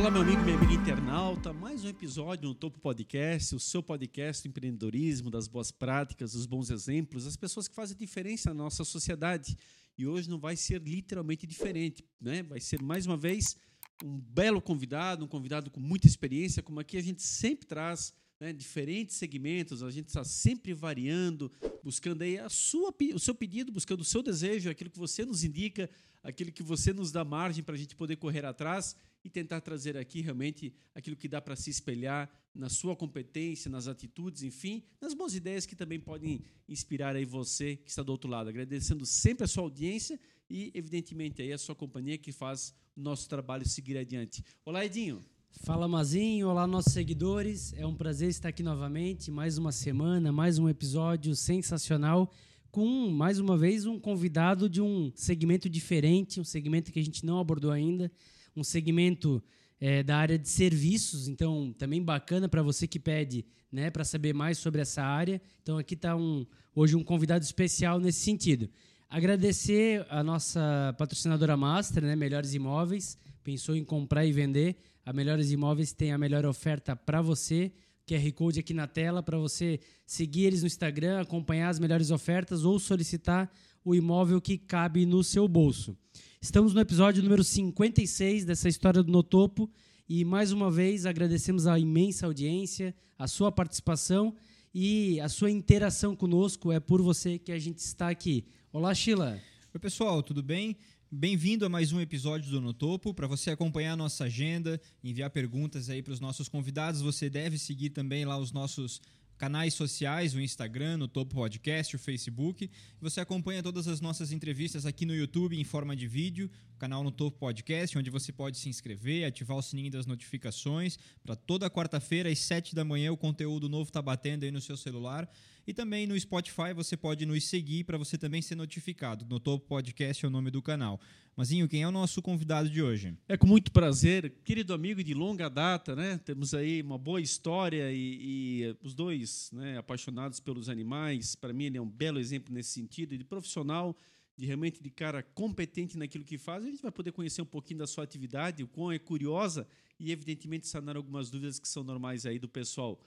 Olá, meu amigo, minha amiga internauta. Mais um episódio no Topo Podcast, o seu podcast do empreendedorismo, das boas práticas, dos bons exemplos, as pessoas que fazem diferença na nossa sociedade. E hoje não vai ser literalmente diferente, né? Vai ser mais uma vez um belo convidado, um convidado com muita experiência, como aqui a gente sempre traz né, diferentes segmentos, a gente está sempre variando, buscando aí a sua, o seu pedido, buscando o seu desejo, aquilo que você nos indica, aquilo que você nos dá margem para a gente poder correr atrás e tentar trazer aqui realmente aquilo que dá para se espelhar na sua competência, nas atitudes, enfim, nas boas ideias que também podem inspirar aí você que está do outro lado. Agradecendo sempre a sua audiência e, evidentemente, aí a sua companhia que faz o nosso trabalho seguir adiante. Olá, Edinho. Fala Mazinho, olá nossos seguidores. É um prazer estar aqui novamente, mais uma semana, mais um episódio sensacional com mais uma vez um convidado de um segmento diferente, um segmento que a gente não abordou ainda, um segmento é, da área de serviços, então também bacana para você que pede, né, para saber mais sobre essa área. Então aqui está um, hoje um convidado especial nesse sentido. Agradecer a nossa patrocinadora Master, né, Melhores Imóveis, pensou em comprar e vender. A Melhores Imóveis tem a melhor oferta para você. QR Code aqui na tela para você seguir eles no Instagram, acompanhar as melhores ofertas ou solicitar o imóvel que cabe no seu bolso. Estamos no episódio número 56 dessa história do Notopo e mais uma vez agradecemos a imensa audiência, a sua participação e a sua interação conosco. É por você que a gente está aqui. Olá, Sheila. Oi, pessoal, tudo bem? Bem-vindo a mais um episódio do No Topo. Para você acompanhar a nossa agenda, enviar perguntas aí para os nossos convidados, você deve seguir também lá os nossos canais sociais, o Instagram, no Topo Podcast, o Facebook. Você acompanha todas as nossas entrevistas aqui no YouTube em forma de vídeo, canal no Topo Podcast, onde você pode se inscrever, ativar o sininho das notificações. Para toda quarta-feira, às 7 da manhã, o conteúdo novo está batendo aí no seu celular. E também no Spotify você pode nos seguir para você também ser notificado. No Topo Podcast é o nome do canal. Mazinho, quem é o nosso convidado de hoje? É com muito prazer, querido amigo de longa data, né? Temos aí uma boa história e, e os dois né, apaixonados pelos animais. Para mim, ele é um belo exemplo nesse sentido, de profissional, de realmente de cara competente naquilo que faz. A gente vai poder conhecer um pouquinho da sua atividade, o quão é curiosa e, evidentemente, sanar algumas dúvidas que são normais aí do pessoal.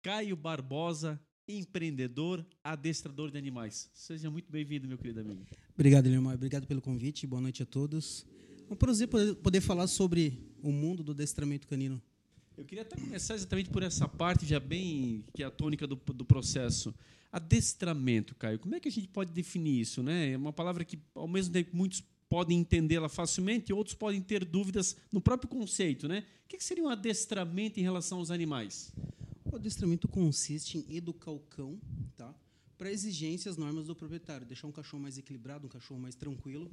Caio Barbosa, empreendedor, adestrador de animais. Seja muito bem-vindo, meu querido amigo. Obrigado, Leomar. Obrigado pelo convite. Boa noite a todos. É um prazer poder, falar sobre o mundo do adestramento canino. Eu queria até começar exatamente por essa parte, já bem que é a tônica do, do processo. Adestramento, Caio. Como é que a gente pode definir isso? Né? É uma palavra que, ao mesmo tempo, muitos podem entendê-la facilmente, outros podem ter dúvidas no próprio conceito. Né? O que seria um adestramento em relação aos animais? Adestramento consiste em educar o cão tá? para exigências normas do proprietário, deixar um cachorro mais equilibrado, um cachorro mais tranquilo,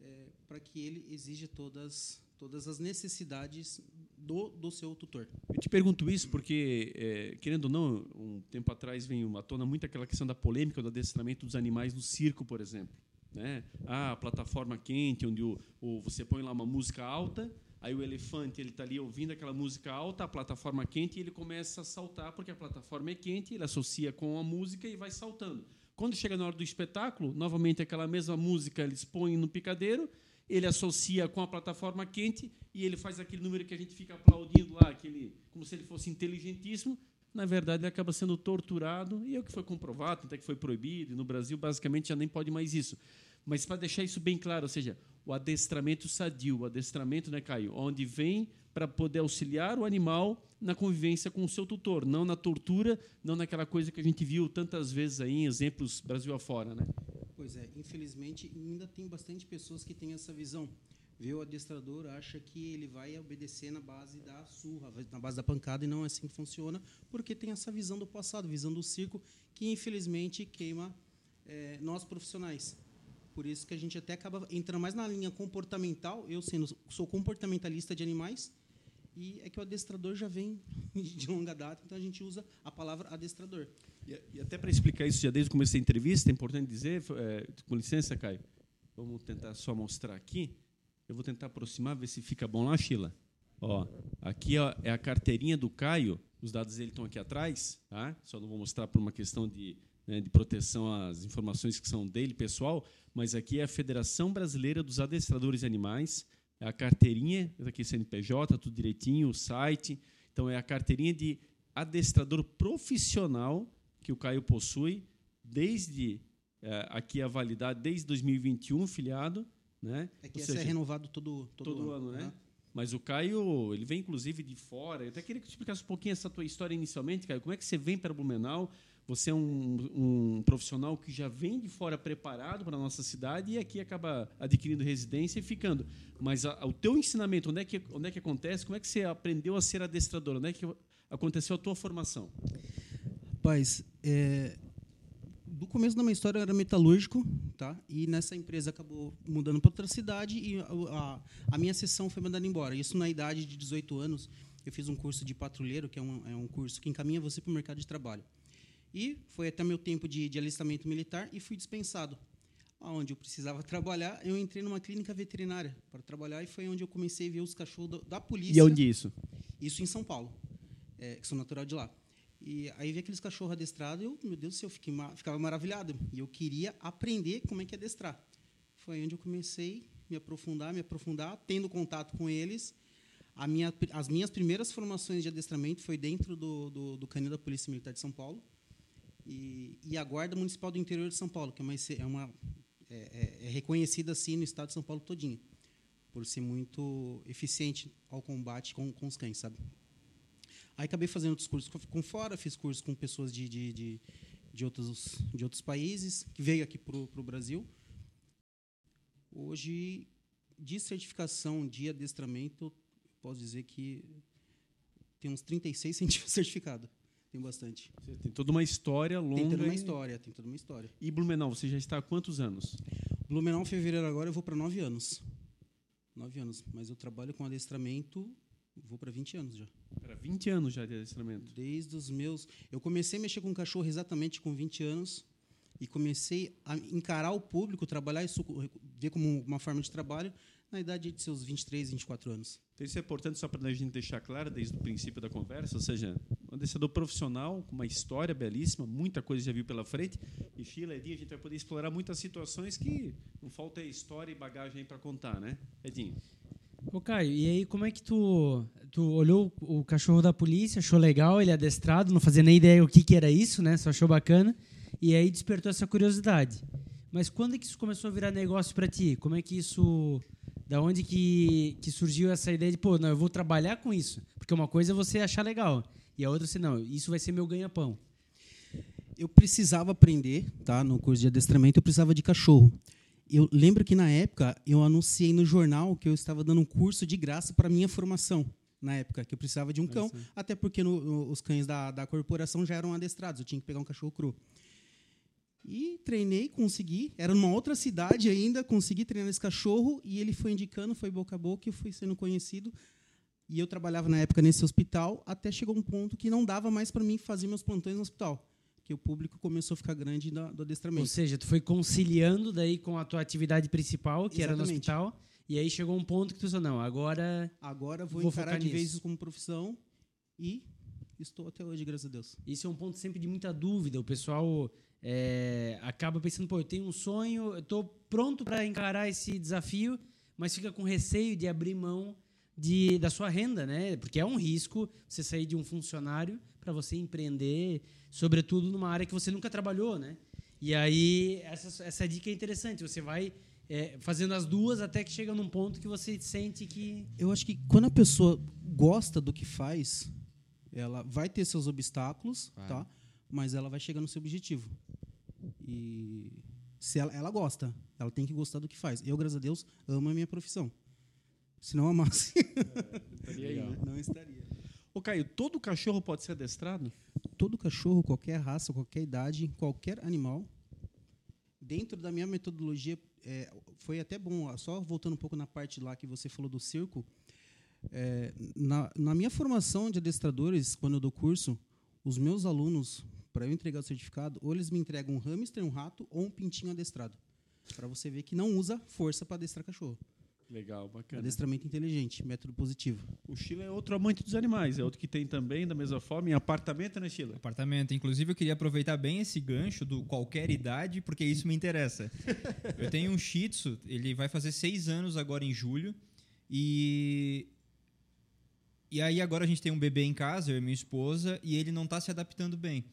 é, para que ele exija todas, todas as necessidades do, do seu tutor. Eu te pergunto isso porque, é, querendo ou não, um tempo atrás veio à tona muito aquela questão da polêmica do adestramento dos animais no circo, por exemplo. Né? Ah, a plataforma quente, onde o, o, você põe lá uma música alta Aí o elefante ele está ali ouvindo aquela música alta, a plataforma quente, e ele começa a saltar porque a plataforma é quente, ele associa com a música e vai saltando. Quando chega na hora do espetáculo, novamente aquela mesma música eles põem no picadeiro, ele associa com a plataforma quente e ele faz aquele número que a gente fica aplaudindo lá, aquele, como se ele fosse inteligentíssimo. Na verdade, ele acaba sendo torturado e é o que foi comprovado, até que foi proibido. E no Brasil, basicamente, já nem pode mais isso. Mas para deixar isso bem claro, ou seja, o adestramento sadio, o adestramento, né, Caio? Onde vem para poder auxiliar o animal na convivência com o seu tutor, não na tortura, não naquela coisa que a gente viu tantas vezes aí em exemplos Brasil afora, né? Pois é, infelizmente ainda tem bastante pessoas que têm essa visão. Vê o adestrador, acha que ele vai obedecer na base da surra, na base da pancada, e não é assim que funciona, porque tem essa visão do passado, visão do circo, que infelizmente queima é, nós profissionais. Por isso que a gente até acaba entrando mais na linha comportamental, eu sendo sou comportamentalista de animais, e é que o adestrador já vem de longa data, então a gente usa a palavra adestrador. E, e até para explicar isso já desde o começo da entrevista, é importante dizer, é, com licença, Caio, vamos tentar só mostrar aqui. Eu vou tentar aproximar, ver se fica bom lá, Sheila. Ó, aqui ó, é a carteirinha do Caio, os dados dele estão aqui atrás, tá? Só não vou mostrar por uma questão de, né, de proteção às informações que são dele, pessoal, mas aqui é a Federação Brasileira dos Adestradores de Animais, é a carteirinha, aqui CNPJ, tudo direitinho, o site. Então é a carteirinha de adestrador profissional que o Caio possui desde é, aqui a validade desde 2021 filiado, né? É que esse é renovado todo todo, todo ano, ano, né? Mas o Caio, ele vem inclusive de fora. Eu até queria que tu explicasse um pouquinho essa tua história inicialmente, Caio. Como é que você vem para Blumenau? Você é um, um, profissional que já vem de fora preparado para a nossa cidade e aqui acaba adquirindo residência e ficando. Mas a, a, o teu ensinamento, onde é, que, onde é que acontece? Como é que você aprendeu a ser adestrador? Onde é que aconteceu a tua formação? Rapaz, é, do começo da minha história eu era metalúrgico, tá? E nessa empresa acabou mudando para outra cidade e a, a, a, minha sessão foi mandada embora. Isso na idade de 18 anos. Eu fiz um curso de patrulheiro, que é um, é um curso que encaminha você para o mercado de trabalho. E foi até meu tempo de, de alistamento militar e fui dispensado. Onde eu precisava trabalhar, eu entrei numa clínica veterinária para trabalhar e foi onde eu comecei a ver os cachorros da, da polícia. E onde isso? Isso em São Paulo, é, que sou natural de lá. E aí vi aqueles cachorros adestrados eu, meu Deus do céu, fiquei, ficava maravilhado. E eu queria aprender como é que é adestrar. Foi onde eu comecei a me aprofundar, me aprofundar, tendo contato com eles. Minha, as minhas primeiras formações de adestramento foi dentro do, do, do canil da Polícia Militar de São Paulo e, e, a Guarda Municipal do Interior de São Paulo, que é, uma, é, uma, é, é, é reconhecida assim no estado de São Paulo todinho, por ser muito eficiente ao combate com, com os cães, sabe? Aí acabei fazendo outros cursos com fora, fiz cursos com pessoas de, de, de, de outros, de outros países, que veio aqui para o Brasil. Hoje, de certificação de adestramento, posso dizer que tem uns 36 científicos certificados. Tem bastante. Você tem toda uma história longa. Tem toda uma história, tem toda uma história. E Blumenau, você já está há quantos anos? Blumenau, fevereiro agora, eu vou para nove anos. Nove anos. Mas eu trabalho com adestramento, vou para 20 anos já. Para 20 anos já de adestramento? Desde os meus... Eu comecei a mexer com cachorro exatamente com 20 anos e comecei a encarar o público, trabalhar isso, ver como uma forma de trabalho na idade de seus 23, 24 anos. Então, isso é importante só para a gente deixar claro desde o princípio da conversa, ou seja, um adestrador profissional com uma história belíssima, muita coisa já viu pela frente, e Fila, Edinho, a gente vai poder explorar muitas situações que não falta história e bagagem para contar, né, Edinho? Ô Caio, e aí como é que tu, tu olhou o cachorro da polícia, achou legal, ele adestrado, não fazia nem ideia o que, que era isso, né? Só achou bacana, e aí despertou essa curiosidade. Mas quando é que isso começou a virar negócio para ti? Como é que isso da onde que, que surgiu essa ideia de, pô, não, eu vou trabalhar com isso? Porque uma coisa é você achar legal, e a outra assim, não, isso vai ser meu ganha-pão. Eu precisava aprender, tá? No curso de adestramento, eu precisava de cachorro. Eu lembro que na época eu anunciei no jornal que eu estava dando um curso de graça para minha formação. Na época, que eu precisava de um cão, até porque no, no, os cães da, da corporação já eram adestrados, eu tinha que pegar um cachorro cru. E treinei, consegui. Era numa outra cidade ainda, consegui treinar esse cachorro e ele foi indicando, foi boca a boca, eu fui sendo conhecido. E eu trabalhava na época nesse hospital, até chegou um ponto que não dava mais para mim fazer meus plantões no hospital, que o público começou a ficar grande do adestramento. Ou seja, tu foi conciliando daí com a tua atividade principal, que Exatamente. era no hospital, e aí chegou um ponto que tu falou, não, agora agora vou, vou encarar de vez como profissão e estou até hoje, graças a Deus. Isso é um ponto sempre de muita dúvida. O pessoal é, acaba pensando, pô, eu tenho um sonho, eu estou pronto para encarar esse desafio, mas fica com receio de abrir mão de, da sua renda, né? Porque é um risco você sair de um funcionário para você empreender, sobretudo numa área que você nunca trabalhou, né? E aí essa, essa dica é interessante. Você vai é, fazendo as duas até que chega num ponto que você sente que. Eu acho que quando a pessoa gosta do que faz, ela vai ter seus obstáculos, vai. tá? Mas ela vai chegar no seu objetivo. E se ela, ela gosta, ela tem que gostar do que faz. Eu, graças a Deus, amo a minha profissão. Se não amasse, estaria aí, né? não estaria. Ô, Caio, todo cachorro pode ser adestrado? Todo cachorro, qualquer raça, qualquer idade, qualquer animal. Dentro da minha metodologia, é, foi até bom, só voltando um pouco na parte lá que você falou do circo. É, na, na minha formação de adestradores, quando eu dou curso, os meus alunos para eu entregar o certificado, ou eles me entregam um hamster, um rato ou um pintinho adestrado. Para você ver que não usa força para adestrar cachorro. Legal, bacana. Adestramento inteligente, método positivo. O Sheila é outro amante dos animais, é outro que tem também, da mesma forma, em apartamento, né, Sheila? Apartamento. Inclusive, eu queria aproveitar bem esse gancho do qualquer idade, porque isso me interessa. eu tenho um Shih Tzu, ele vai fazer seis anos agora em julho, E e aí agora a gente tem um bebê em casa, eu e minha esposa, e ele não está se adaptando bem.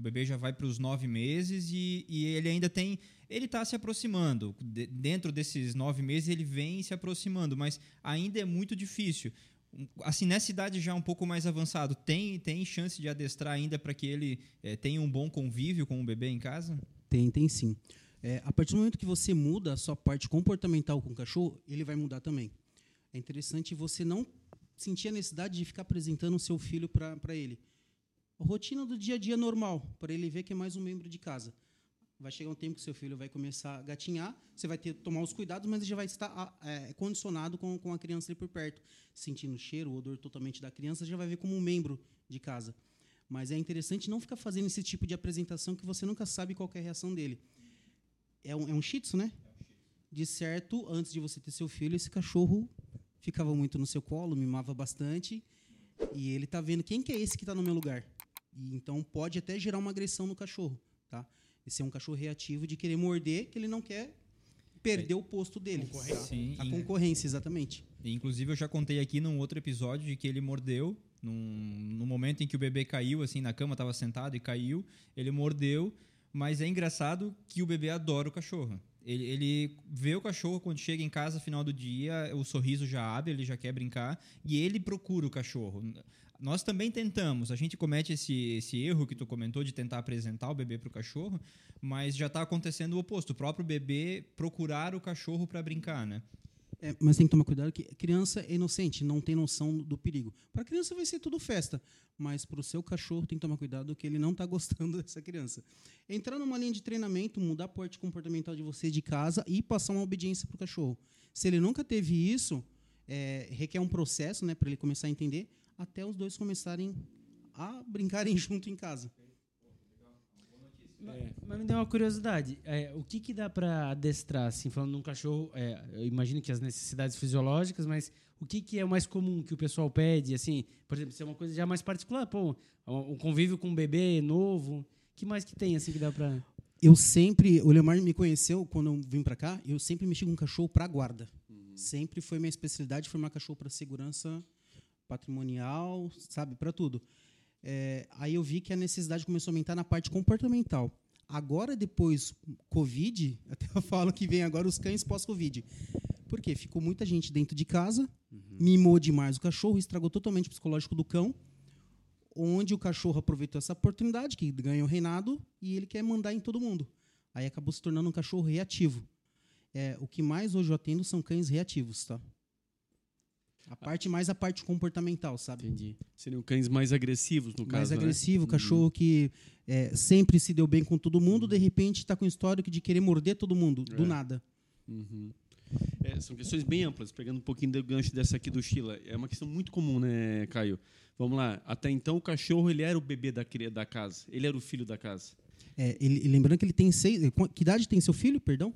O bebê já vai para os nove meses e, e, ele ainda tem. Ele está se aproximando. De, dentro desses nove meses ele vem se aproximando, mas ainda é muito difícil. Assim, nessa idade já um pouco mais avançado, tem, tem chance de adestrar ainda para que ele é, tenha um bom convívio com o bebê em casa? Tem, tem sim. É, a partir do momento que você muda a sua parte comportamental com o cachorro, ele vai mudar também. É interessante você não sentir a necessidade de ficar apresentando o seu filho para ele. Rotina do dia a dia normal, para ele ver que é mais um membro de casa. Vai chegar um tempo que seu filho vai começar a gatinhar, você vai ter que tomar os cuidados, mas ele já vai estar é, condicionado com, com a criança ali por perto, sentindo o cheiro, o odor totalmente da criança, já vai ver como um membro de casa. Mas é interessante não ficar fazendo esse tipo de apresentação que você nunca sabe qual é a reação dele. É um, é um shih tzu, né? De certo, antes de você ter seu filho, esse cachorro ficava muito no seu colo, mimava bastante, e ele está vendo quem que é esse que está no meu lugar. E então pode até gerar uma agressão no cachorro, tá? Esse é um cachorro reativo de querer morder, que ele não quer perder o posto dele. Concorrência. Tá? Sim, a concorrência, exatamente. Inclusive, eu já contei aqui num outro episódio de que ele mordeu, num, no momento em que o bebê caiu, assim, na cama, estava sentado e caiu, ele mordeu, mas é engraçado que o bebê adora o cachorro. Ele, ele vê o cachorro quando chega em casa final do dia, o sorriso já abre, ele já quer brincar e ele procura o cachorro. Nós também tentamos, a gente comete esse, esse erro que tu comentou de tentar apresentar o bebê para o cachorro, mas já está acontecendo o oposto, o próprio bebê procurar o cachorro para brincar, né? É, mas tem que tomar cuidado que criança é inocente, não tem noção do perigo. Para criança vai ser tudo festa, mas para o seu cachorro tem que tomar cuidado que ele não está gostando dessa criança. Entrar numa linha de treinamento, mudar a parte comportamental de você de casa e passar uma obediência para o cachorro. Se ele nunca teve isso, é, requer um processo né, para ele começar a entender, até os dois começarem a brincarem junto em casa. É. Mas me deu uma curiosidade. É, o que, que dá para adestrar, assim, falando de um cachorro? É, eu imagino que as necessidades fisiológicas, mas o que, que é o mais comum que o pessoal pede? Assim, por exemplo, se é uma coisa já mais particular, pô, um convívio com um bebê novo, que mais que tem assim que dá para? Eu sempre, o Leomar me conheceu quando eu vim para cá. Eu sempre mexi com um cachorro para guarda. Uhum. Sempre foi minha especialidade formar cachorro para segurança patrimonial, sabe, para tudo. É, aí eu vi que a necessidade começou a aumentar na parte comportamental. Agora, depois Covid, até eu falo que vem agora os cães pós-Covid. Por quê? Ficou muita gente dentro de casa, uhum. mimou demais o cachorro, estragou totalmente o psicológico do cão, onde o cachorro aproveitou essa oportunidade, que ganhou o reinado, e ele quer mandar em todo mundo. Aí acabou se tornando um cachorro reativo. É, o que mais hoje eu atendo são cães reativos, tá? A parte mais a parte comportamental, sabe? Entendi. Seriam cães mais agressivos, no mais caso. Mais né? agressivo, né? cachorro que é, sempre se deu bem com todo mundo, de repente está com o histórico de querer morder todo mundo, é. do nada. Uhum. É, são questões bem amplas, pegando um pouquinho do gancho dessa aqui do Sheila. É uma questão muito comum, né, Caio? Vamos lá. Até então, o cachorro ele era o bebê da, da casa. Ele era o filho da casa. É, ele, lembrando que ele tem seis. Que idade tem seu filho, perdão?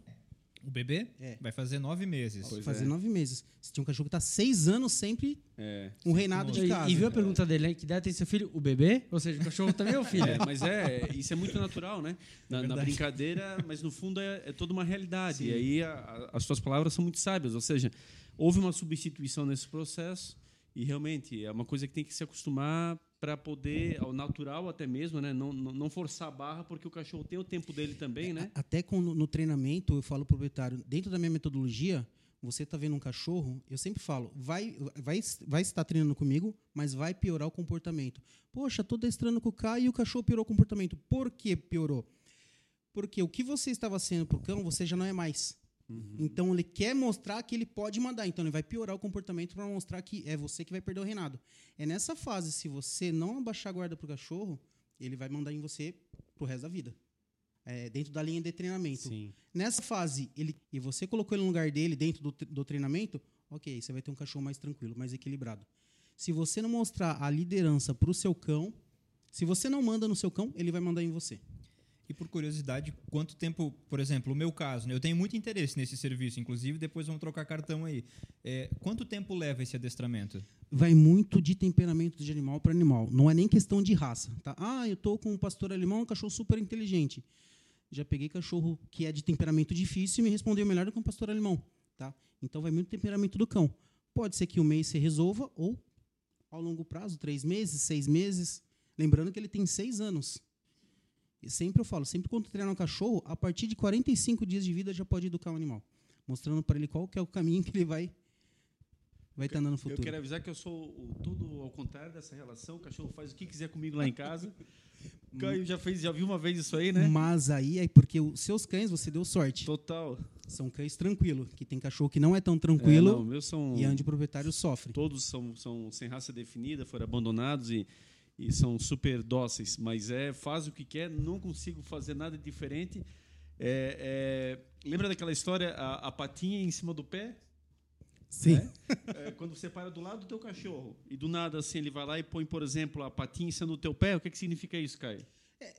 O bebê é. vai fazer nove meses. Vai fazer é. nove meses. Você tinha um cachorro que está seis anos sempre é. um reinado de casa. E, viu a pergunta dele, né? Que idade tem seu filho? O bebê? Ou seja, o cachorro também é o filho. É, mas é, isso é muito natural, né? Na, na brincadeira, mas no fundo é, é toda uma realidade. Sim. E aí a, a, as suas palavras são muito sábias. Ou seja, houve uma substituição nesse processo e realmente é uma coisa que tem que se acostumar para poder, ao natural até mesmo, né? Não, não forçar a barra, porque o cachorro tem o tempo dele também, né? Até com, no treinamento, eu falo para o proprietário, dentro da minha metodologia, você está vendo um cachorro, eu sempre falo, vai, vai, vai estar treinando comigo, mas vai piorar o comportamento. Poxa, estou destrando com o Caio e o cachorro piorou o comportamento. Por que piorou? Porque o que você estava sendo para o cão, você já não é mais. Uhum. Então ele quer mostrar que ele pode mandar, então ele vai piorar o comportamento para mostrar que é você que vai perder o reinado. É nessa fase, se você não abaixar a guarda pro cachorro, ele vai mandar em você pro resto da vida. É, dentro da linha de treinamento. Sim. Nessa fase, ele, e você colocou ele no lugar dele dentro do, do treinamento, ok, você vai ter um cachorro mais tranquilo, mais equilibrado. Se você não mostrar a liderança para o seu cão, se você não manda no seu cão, ele vai mandar em você. E por curiosidade, quanto tempo, por exemplo, o meu caso, né, eu tenho muito interesse nesse serviço, inclusive depois vamos trocar cartão aí. É, quanto tempo leva esse adestramento? Vai muito de temperamento de animal para animal. Não é nem questão de raça. Tá? Ah, eu estou com um pastor alemão, um cachorro super inteligente. Já peguei cachorro que é de temperamento difícil e me respondeu melhor do que um pastor alemão. Tá? Então vai muito temperamento do cão. Pode ser que o mês se resolva ou ao longo prazo, três meses, seis meses. Lembrando que ele tem seis anos. E sempre eu falo, sempre quando treinar um cachorro, a partir de 45 dias de vida já pode educar o animal. Mostrando para ele qual que é o caminho que ele vai vai estar andando no futuro. Eu quero avisar que eu sou o, tudo ao contrário dessa relação. O cachorro faz o que quiser comigo lá em casa. Caio já fez, já viu uma vez isso aí, né? Mas aí é porque os seus cães você deu sorte. Total. São cães tranquilos, que tem cachorro que não é tão tranquilo. É, não, meus são e onde o proprietário sofre. Todos são, são sem raça definida, foram abandonados e, e são super dóceis. Mas é faz o que quer, não consigo fazer nada diferente. É, é, lembra daquela história, a, a patinha em cima do pé? Sim. Né? É, quando você para do lado do teu cachorro e do nada assim ele vai lá e põe, por exemplo, a patinha em cima do teu pé, o que, que significa isso, Caio? É,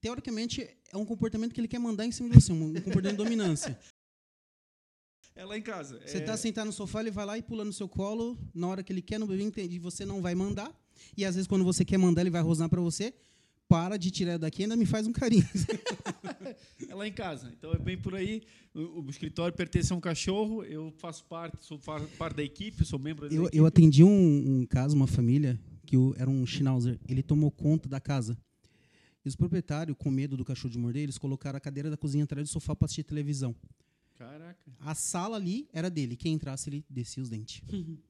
teoricamente, é um comportamento que ele quer mandar em cima de você, um comportamento de dominância. É lá em casa. Você está é... sentado no sofá, ele vai lá e pula no seu colo na hora que ele quer, no bebê entende, você não vai mandar. E às vezes, quando você quer mandar, ele vai rosnar para você. Para de tirar daqui, ainda me faz um carinho. é lá em casa. Então é bem por aí. O, o escritório pertence a um cachorro, eu faço parte, sou parte da equipe, sou membro da eu, equipe. Eu atendi um, um caso, uma família, que era um Schnauzer. Ele tomou conta da casa. E os proprietários, com medo do cachorro de morder, eles colocaram a cadeira da cozinha atrás do sofá para assistir televisão. Caraca. A sala ali era dele. Quem entrasse, ele descia os dentes.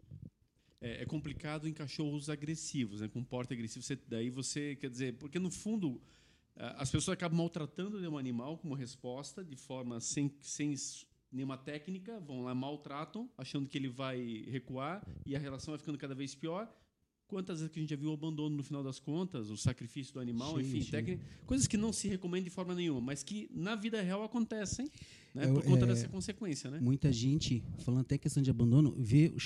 É, é, complicado em cachorros agressivos, né? com porte agressivo. Você, daí você, quer dizer, porque no fundo as pessoas acabam maltratando um animal como resposta, de forma sem, sem nenhuma técnica, vão lá, maltratam, achando que ele vai recuar e a relação vai ficando cada vez pior. Quantas vezes que a gente já viu o abandono no final das contas, o sacrifício do animal, sim, enfim, sim. técnica, coisas que não se recomendam de forma nenhuma, mas que na vida real acontecem, né, por conta é, dessa consequência, né? Muita gente, falando até questão de abandono, vê o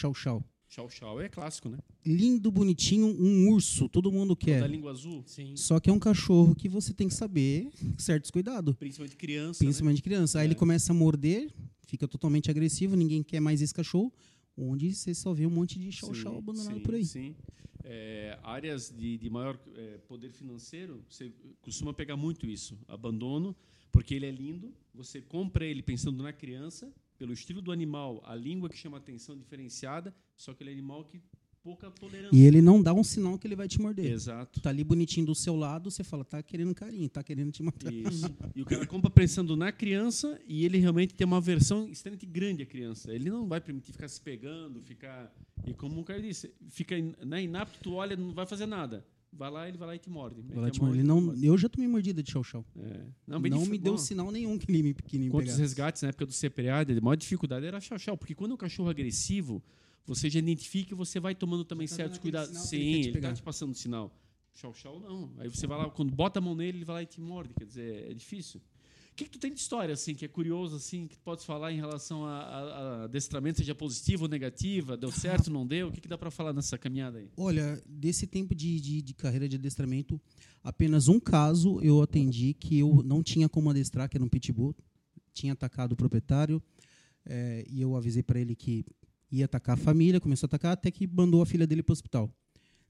chau-chau. Chau-chau é clássico, né? Lindo, bonitinho, um urso, todo mundo quer. Da língua azul? Sim. Só que é um cachorro que você tem que saber certos cuidados. Principalmente criança, Principalmente né? criança. Aí é. ele começa a morder, fica totalmente agressivo, ninguém quer mais esse cachorro, onde você só vê um monte de chau-chau abandonado sim, por aí. Sim, é, áreas de, de maior é, poder financeiro, você costuma pegar muito isso, abandono, porque ele é lindo, você compra ele pensando na criança, pelo estilo do animal, a língua que chama atenção diferenciada, só que ele é animal que pouca tolerância. E ele não dá um sinal que ele vai te morder. Exato. Tá ali bonitinho do seu lado, você fala, tá querendo carinho, tá querendo te matar. Isso. e o cara compra pensando na criança e ele realmente tem uma versão extremamente grande à criança. Ele não vai permitir ficar se pegando, ficar. E como o cara disse, fica né, inapto, tu olha, não vai fazer nada. Vai lá, ele vai lá e te morde. Vai lá te morde. Ele não, eu já tomei mordida de chau-chau. É. Não, não me deu sinal nenhum que ele me, que me Quantos resgates na época do CPA, a maior dificuldade era chau-chau, porque quando o cachorro agressivo, você já identifica e você vai tomando também tá certos cuidados. Sim, ele está te passando sinal. Chau-chau não. Aí você vai lá, quando bota a mão nele, ele vai lá e te morde. Quer dizer, é difícil. O que, que tu tem de história, assim, que é curioso, assim, que tu pode falar em relação a, a, a adestramento, seja positivo ou negativa? Deu certo, não deu? O que, que dá para falar nessa caminhada aí? Olha, desse tempo de, de, de, carreira de adestramento, apenas um caso eu atendi que eu não tinha como adestrar, que era um pitbull. Tinha atacado o proprietário é, e eu avisei para ele que ia atacar a família, começou a atacar, até que mandou a filha dele para o hospital.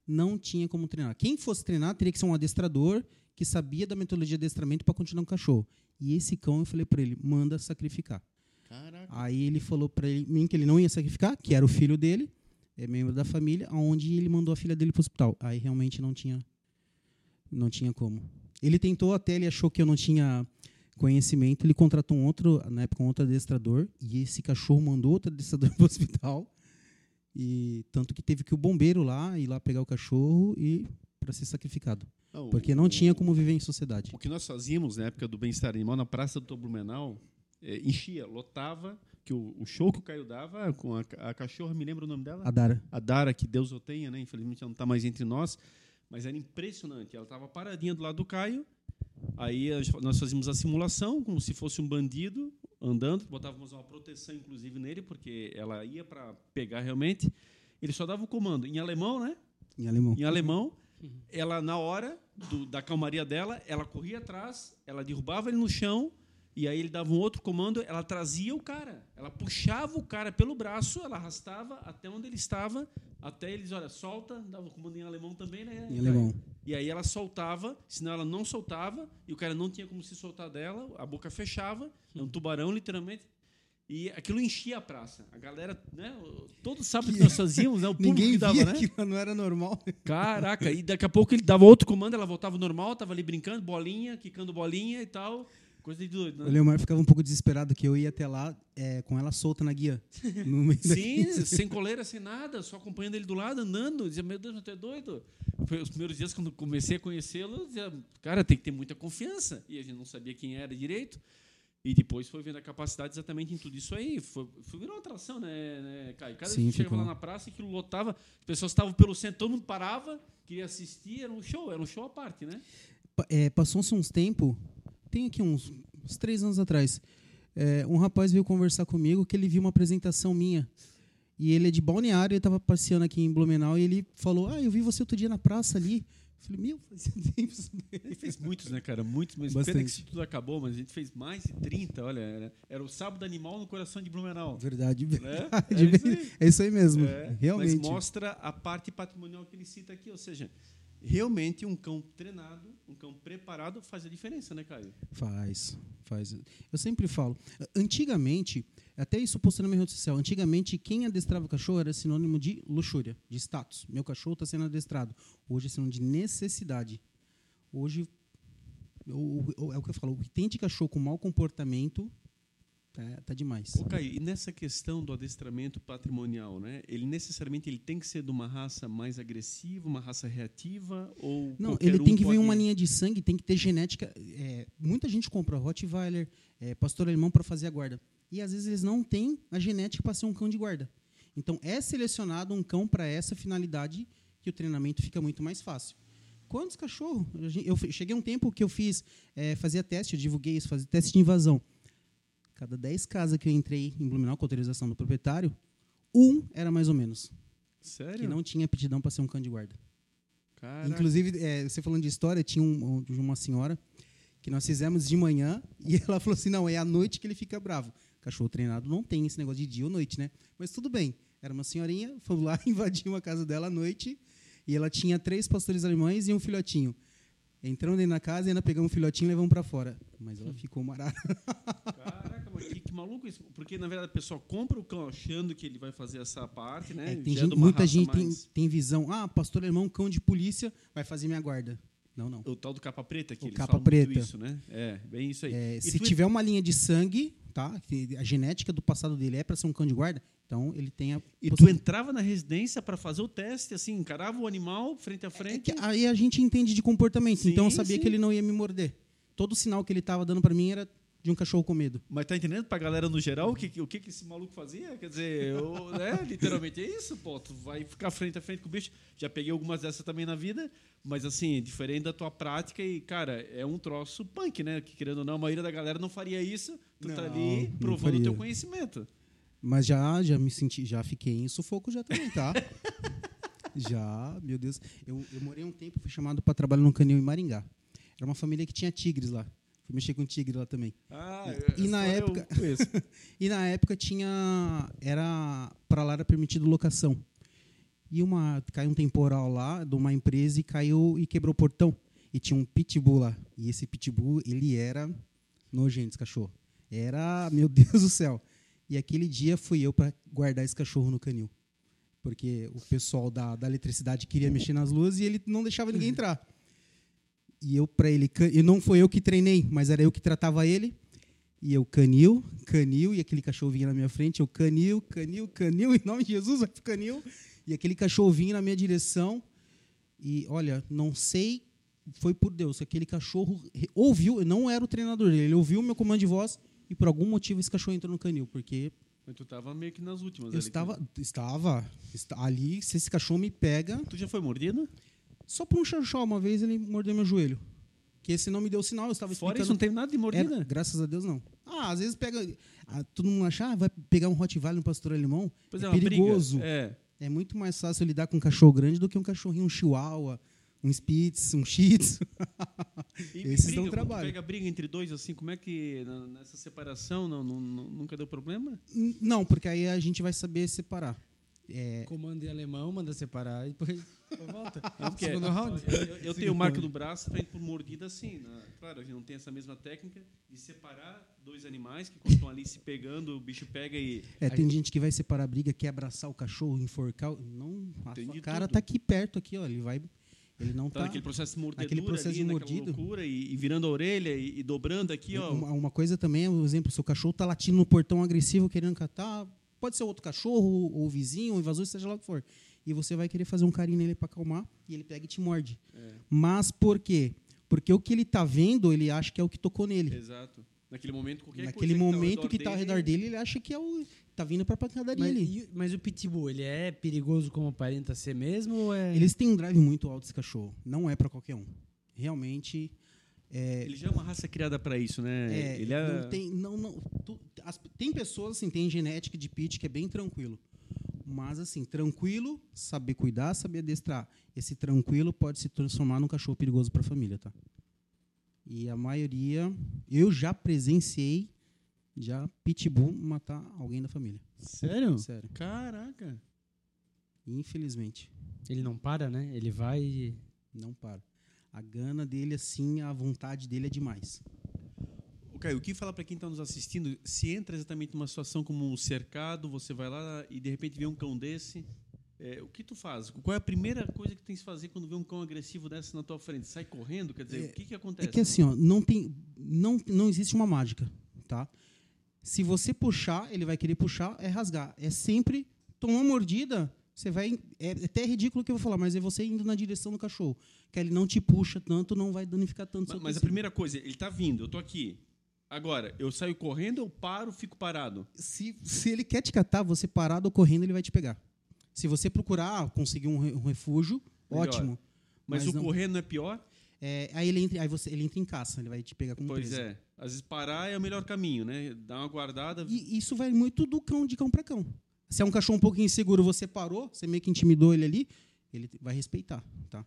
Não tinha como treinar. Quem fosse treinar teria que ser um adestrador que sabia da metodologia de adestramento para continuar um cachorro. E esse cão, eu falei para ele, manda sacrificar. Caraca. Aí ele falou para mim que ele não ia sacrificar, que era o filho dele, é membro da família, aonde ele mandou a filha dele para o hospital. Aí realmente não tinha, não tinha como. Ele tentou até, ele achou que eu não tinha conhecimento, ele contratou um outro, na época, um outro adestrador, e esse cachorro mandou outro adestrador para o hospital. E tanto que teve que o bombeiro lá ir lá pegar o cachorro e para ser sacrificado. Não, porque não o, tinha como viver em sociedade. O que nós fazíamos na época do bem-estar animal na Praça do Blumenau, é, enchia, lotava, que o, o, show que o Caio dava com a, a, cachorra, me lembra o nome dela? A Dara. A Dara, que Deus o tenha, né? Infelizmente ela não está mais entre nós, mas era impressionante. Ela estava paradinha do lado do Caio, Aí nós fazíamos a simulação como se fosse um bandido andando, botávamos uma proteção inclusive nele, porque ela ia para pegar realmente. Ele só dava o comando em alemão, né? Em alemão. Em alemão. Ela na hora do, da calmaria dela, ela corria atrás, ela derrubava ele no chão e aí ele dava um outro comando, ela trazia o cara, ela puxava o cara pelo braço, ela arrastava até onde ele estava, até eles, olha, solta, dava o comando em alemão também, né? Em alemão. E aí ela soltava, senão ela não soltava, e o cara não tinha como se soltar dela, a boca fechava, é um tubarão, literalmente. E aquilo enchia a praça. A galera, né? Todo sábado que nós fazíamos, né? O público Ninguém que dava, via né? que não era normal. Caraca, e daqui a pouco ele dava outro comando, ela voltava normal, tava ali brincando, bolinha, quicando bolinha e tal. Coisa de doido, O né? Leomar ficava um pouco desesperado que eu ia até lá é, com ela solta na guia. Sim, sem coleira, sem nada, só acompanhando ele do lado, andando. Dizia, meu Deus, tu é doido. Foi os primeiros dias, quando comecei a conhecê-lo, eu dizia, cara, tem que ter muita confiança. E a gente não sabia quem era direito. E depois foi vendo a capacidade exatamente em tudo isso aí. Foi, foi virou uma atração, né, né Caio? Cada Sim, vez que chegava ficou. lá na praça, aquilo lotava, as pessoas estavam pelo centro, todo mundo parava, queria assistir, era um show, era um show à parte, né? É, Passou-se uns tempo, tem aqui uns, uns três anos atrás, é, um rapaz veio conversar comigo que ele viu uma apresentação minha. E ele é de Balneário, ele estava passeando aqui em Blumenau e ele falou: Ah, eu vi você outro dia na praça ali. Eu falei: Meu, fazia tempo isso daí." A gente fez muitos, né, cara? Muitos, mas pena Bastante. que isso tudo acabou, mas a gente fez mais de 30, olha. Era, era o sábado animal no coração de Blumenau. Verdade, Né? verdade. É isso aí. É isso aí mesmo, É, realmente. Mas mostra a parte patrimonial que ele cita aqui, ou seja, realmente um cão treinado, um cão preparado faz a diferença, né, Caio? Faz, faz. Eu sempre falo. Antigamente, até isso postei na minha rede social, antigamente quem adestrava o cachorro era sinônimo de luxúria, de status. Meu cachorro está sendo adestrado. Hoje é sinônimo de necessidade. Hoje, o- o- é o que eu falo, o que tem de cachorro com mau comportamento tá, tá demais. Ô, Caio, e nessa questão do adestramento patrimonial, né? Ele necessariamente ele tem que ser de uma raça mais agressiva, uma raça reativa ou Não, ele um tem que vir pode- uma linha de sangue, tem que ter genética. é, muita gente compra Rottweiler, é, pastor alemão para fazer a guarda. E às vezes eles não têm a genética para ser um cão de guarda. Então é selecionado um cão para essa finalidade que o treinamento fica muito mais fácil. Quantos cachorros? Eu cheguei um tempo que eu fiz, é, fazia teste, eu divulguei isso, fazia teste de invasão. Cada 10 casas que eu entrei em Blumenau com autorização do proprietário, um era mais ou menos, Sério? que não tinha aptidão para ser um cão de guarda. Caraca. Inclusive, é, você falando de história, tinha um- uma senhora que nós fizemos de manhã e ela falou assim: não, é à noite que ele fica bravo. Cachorro treinado não tem esse negócio de dia ou noite, né? Mas tudo bem. Era uma senhorinha, fomos lá, invadimos a casa dela à noite e ela tinha três pastores alemães e um filhotinho. Entramos dentro da casa e ainda pegamos o filhotinho e levamos para fora. Mas ela ficou marada. Caraca, mas que, que maluco isso. Porque, na verdade, a pessoa compra o cão achando que ele vai fazer essa parte, né? É, tem Já gente- muita gente tem, tem visão. Ah, pastor alemão, cão de polícia, vai fazer minha guarda. Não, não. O tal do capa preta, que O eles capa preta. isso, né? É, bem isso aí. É, se tu- tiver uma linha de sangue, tá? A genética do passado dele é para ser um cão de guarda, então ele tem a. E tu entrava na residência para fazer o teste, assim, encarava o animal frente a É frente. que aí a gente entende de comportamento, Sim, então eu sabia sim. que ele não ia me morder. Todo sinal que ele estava dando para mim era de um cachorro com medo. Mas tá entendendo pra galera no geral o que, o que, que esse maluco fazia? Quer dizer, eu, né, literalmente é isso, pô. Tu vai ficar frente a frente com o bicho. Já peguei algumas dessas também na vida, mas assim, diferente da tua prática e, cara, é um troço punk, né? Que querendo ou não, a maioria da galera não faria isso. Tu tá Não, ali não provando o teu conhecimento. Mas já, já me senti, já fiquei em sufoco já também, tá? já, meu Deus. Eu, eu morei um tempo, fui chamado para trabalhar no canil em Maringá. Era uma família que tinha tigres lá. Fui mexer com tigre lá também. Ah, E na essa época- eu conheço. E na época tinha. Era. Para lá era permitido locação. E uma. Caiu um temporal lá de uma empresa e caiu e quebrou o portão. E tinha um pitbull lá. E esse pitbull, ele era nojento, esse cachorro. Era. Meu Deus do céu. E aquele dia fui eu para guardar esse cachorro no canil. Porque o pessoal da, da eletricidade queria mexer nas luzes e ele não deixava ninguém entrar. E eu para ele, e não foi eu que treinei, mas era eu que tratava ele. E eu canil, canil, e aquele cachorro vinha na minha frente, eu canil, canil, canil, em nome de Jesus, vai pro canil. E aquele cachorro vinha na minha direção. E olha, não sei, foi por Deus, aquele cachorro ouviu, não era o treinador dele, ele ouviu o meu comando de voz e por algum motivo esse cachorro entrou no canil, porque Mas tu tava meio que nas últimas. eu ali. estava, estava, esta- ali, se esse cachorro me pega, Tu já foi mordido? Só por um xaxó uma vez ele mordeu meu joelho. Que esse não me deu sinal, eu estava Fora explicando isso, não teve nada de mordida? Era- graças a Deus, não. Ah, às vezes pega. ah, todo mundo acha, ah, vai pegar um Rottweiler no pastor alemão. Pois é, briga. perigoso. É. É muito mais fácil lidar com um cachorro grande do que um cachorrinho, um chihuahua, um spitz, um shih tzu. E Esses briga, dão trabalho. Pega briga entre dois, assim, como é que nessa separação não, não- não- nunca deu problema? Não, porque aí a gente vai saber separar. É, Comando em alemão, manda separar e depois volta. Porque Segundo round. eu, eu- eu tenho marca no braço para ir por mordida assim. né? Claro, a gente não tem essa mesma técnica de separar dois animais que quando estão ali se pegando, o bicho pega e. é, tem gente que vai separar a briga, quer abraçar o cachorro, enforcar. o- Não, a Tem sua de cara tudo. tá aqui perto, aqui, ó. Ele vai. Ele não Tá tá. naquele processo de mordedura Aquele processo ali, de mordido. loucura e, e virando a orelha e, e dobrando aqui, ó. Uma, uma coisa também é, por exemplo, seu cachorro tá latindo no portão agressivo, querendo catar. Pode ser outro cachorro, ou vizinho, ou invasor, seja lá o que for. E você vai querer fazer um carinho nele para acalmar, e ele pega e te morde. É. Mas por quê? Porque o que ele tá vendo, ele acha que é o que tocou nele. Exato. Naquele momento, qualquer Naquele coisa momento que tá ao redor dele, ele acha que é o. tá vindo pra pancadaria Mas, ali. mas o pitbull, ele é perigoso como aparenta ser mesmo ou é... Eles têm um drive muito alto, esse cachorro. Não é para qualquer um. Realmente. É, Ele já é uma raça criada para isso, né? É, ele é... não tem, não, não, tu- as- tem pessoas assim, tem genética de pit que é bem tranquilo. Mas assim, tranquilo, saber cuidar, saber adestrar. Esse tranquilo pode se transformar num cachorro perigoso para a família, tá? E a maioria, eu já presenciei já pitbull matar alguém da família. Sério? Sério. Caraca. Infelizmente, Ele não para, né? Ele vai e... não para. A gana dele assim, a vontade dele é demais. Caio, o que fala para quem está nos assistindo? Se entra exatamente numa situação como um cercado, você vai lá e de repente vê um cão desse, é, o que tu faz? Qual é a primeira coisa que tens que fazer quando vê um cão agressivo desse na tua frente? Sai correndo? Quer dizer, o que, que É acontece? que assim, ó, não tem, não, não existe uma mágica, tá? Se você puxar, ele vai querer puxar, é rasgar. É sempre tomar uma mordida, você vai, é até ridículo o que eu vou falar, mas é você indo na direção do cachorro, que ele não te puxa tanto, não vai danificar tanto. mas, mas a primeira coisa, ele está vindo, eu tô aqui. Agora, eu saio correndo, eu paro, fico parado. se, se ele quer te catar, você parado ou correndo, ele vai te pegar. Se você procurar conseguir um, re- um refúgio, Melhor. ótimo. Mas, o não- correndo não é pior? É, aí ele entra, aí você, ele entra em caça, ele vai te pegar como Pois presa. é. Às vezes parar é o melhor caminho, né? Dar uma guardada. E isso vai muito do cão de cão para cão. Se é um cachorro um pouquinho inseguro, você parou, você meio que intimidou ele ali, ele vai respeitar, tá?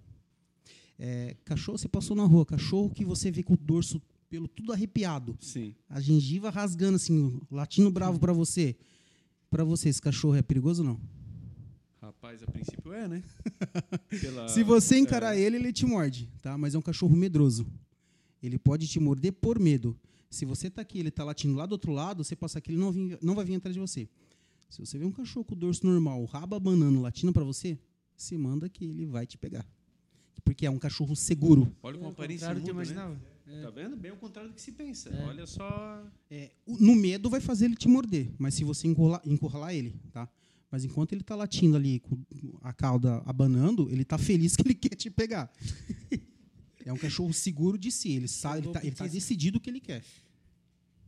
É, cachorro, você passou na rua, cachorro que você vê com o dorso pelo tudo arrepiado, Sim. a gengiva rasgando assim, latindo bravo para você. Para você, esse cachorro é perigoso ou não? Rapaz, a princípio é, né? Pela- Se você encarar é. ele, ele te morde, tá? Mas é um cachorro medroso. Ele pode te morder por medo. Se você tá aqui, ele tá latindo lá do outro lado, você passar aqui, ele não, vem- não vai vir atrás de você. Se você vê um cachorro com o dorso normal, o rabo abanando, latindo para você, se manda que ele vai te pegar. Porque é um cachorro seguro. Olha como aparência que eu muda, né? imaginava. É. Tá vendo? Bem ao contrário do que se pensa. É. Olha só. É, o- no medo vai fazer ele te morder, mas se você encurralar, encurralar ele, tá? Mas enquanto ele tá latindo ali, com a cauda abanando, ele tá feliz que ele quer te pegar. É um cachorro seguro de si, ele sabe, ele tá, ele tá decidido o que ele quer.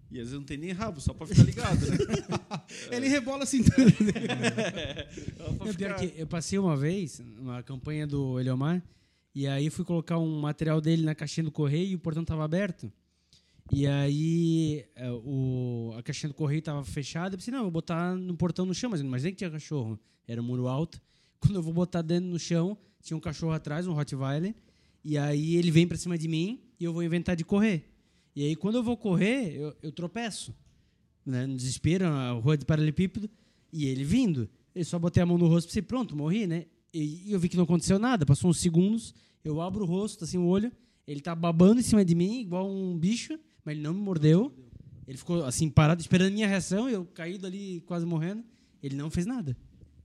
E às vezes não tem nem rabo, só pra ficar ligado, né? Ele rebola assim. Pra É ficar- que eu passei uma vez, uma campanha do Eliomar, e aí fui colocar um material dele na caixinha do correio e o portão estava aberto. E aí é, o, a caixinha do correio estava fechada. Eu pensei, não, eu vou botar no portão no chão, mas não imaginei que tinha cachorro. Era um muro alto. Quando eu vou botar dentro no chão, tinha um cachorro atrás, um Rottweiler. E aí ele vem para cima de mim e eu vou inventar de correr. E aí quando eu vou correr, eu, eu tropeço. Né, no desespero, a rua de paralelepípedo. E ele vindo. Eu só botei a mão no rosto e pensei, pronto, morri, né? E eu vi que não aconteceu nada. Passou uns segundos, eu abro o rosto, assim, o olho. Ele tá babando em cima de mim, igual um bicho, mas ele não me mordeu. Ele ficou, assim, parado, esperando a minha reação. Eu caído ali, quase morrendo. Ele não fez nada.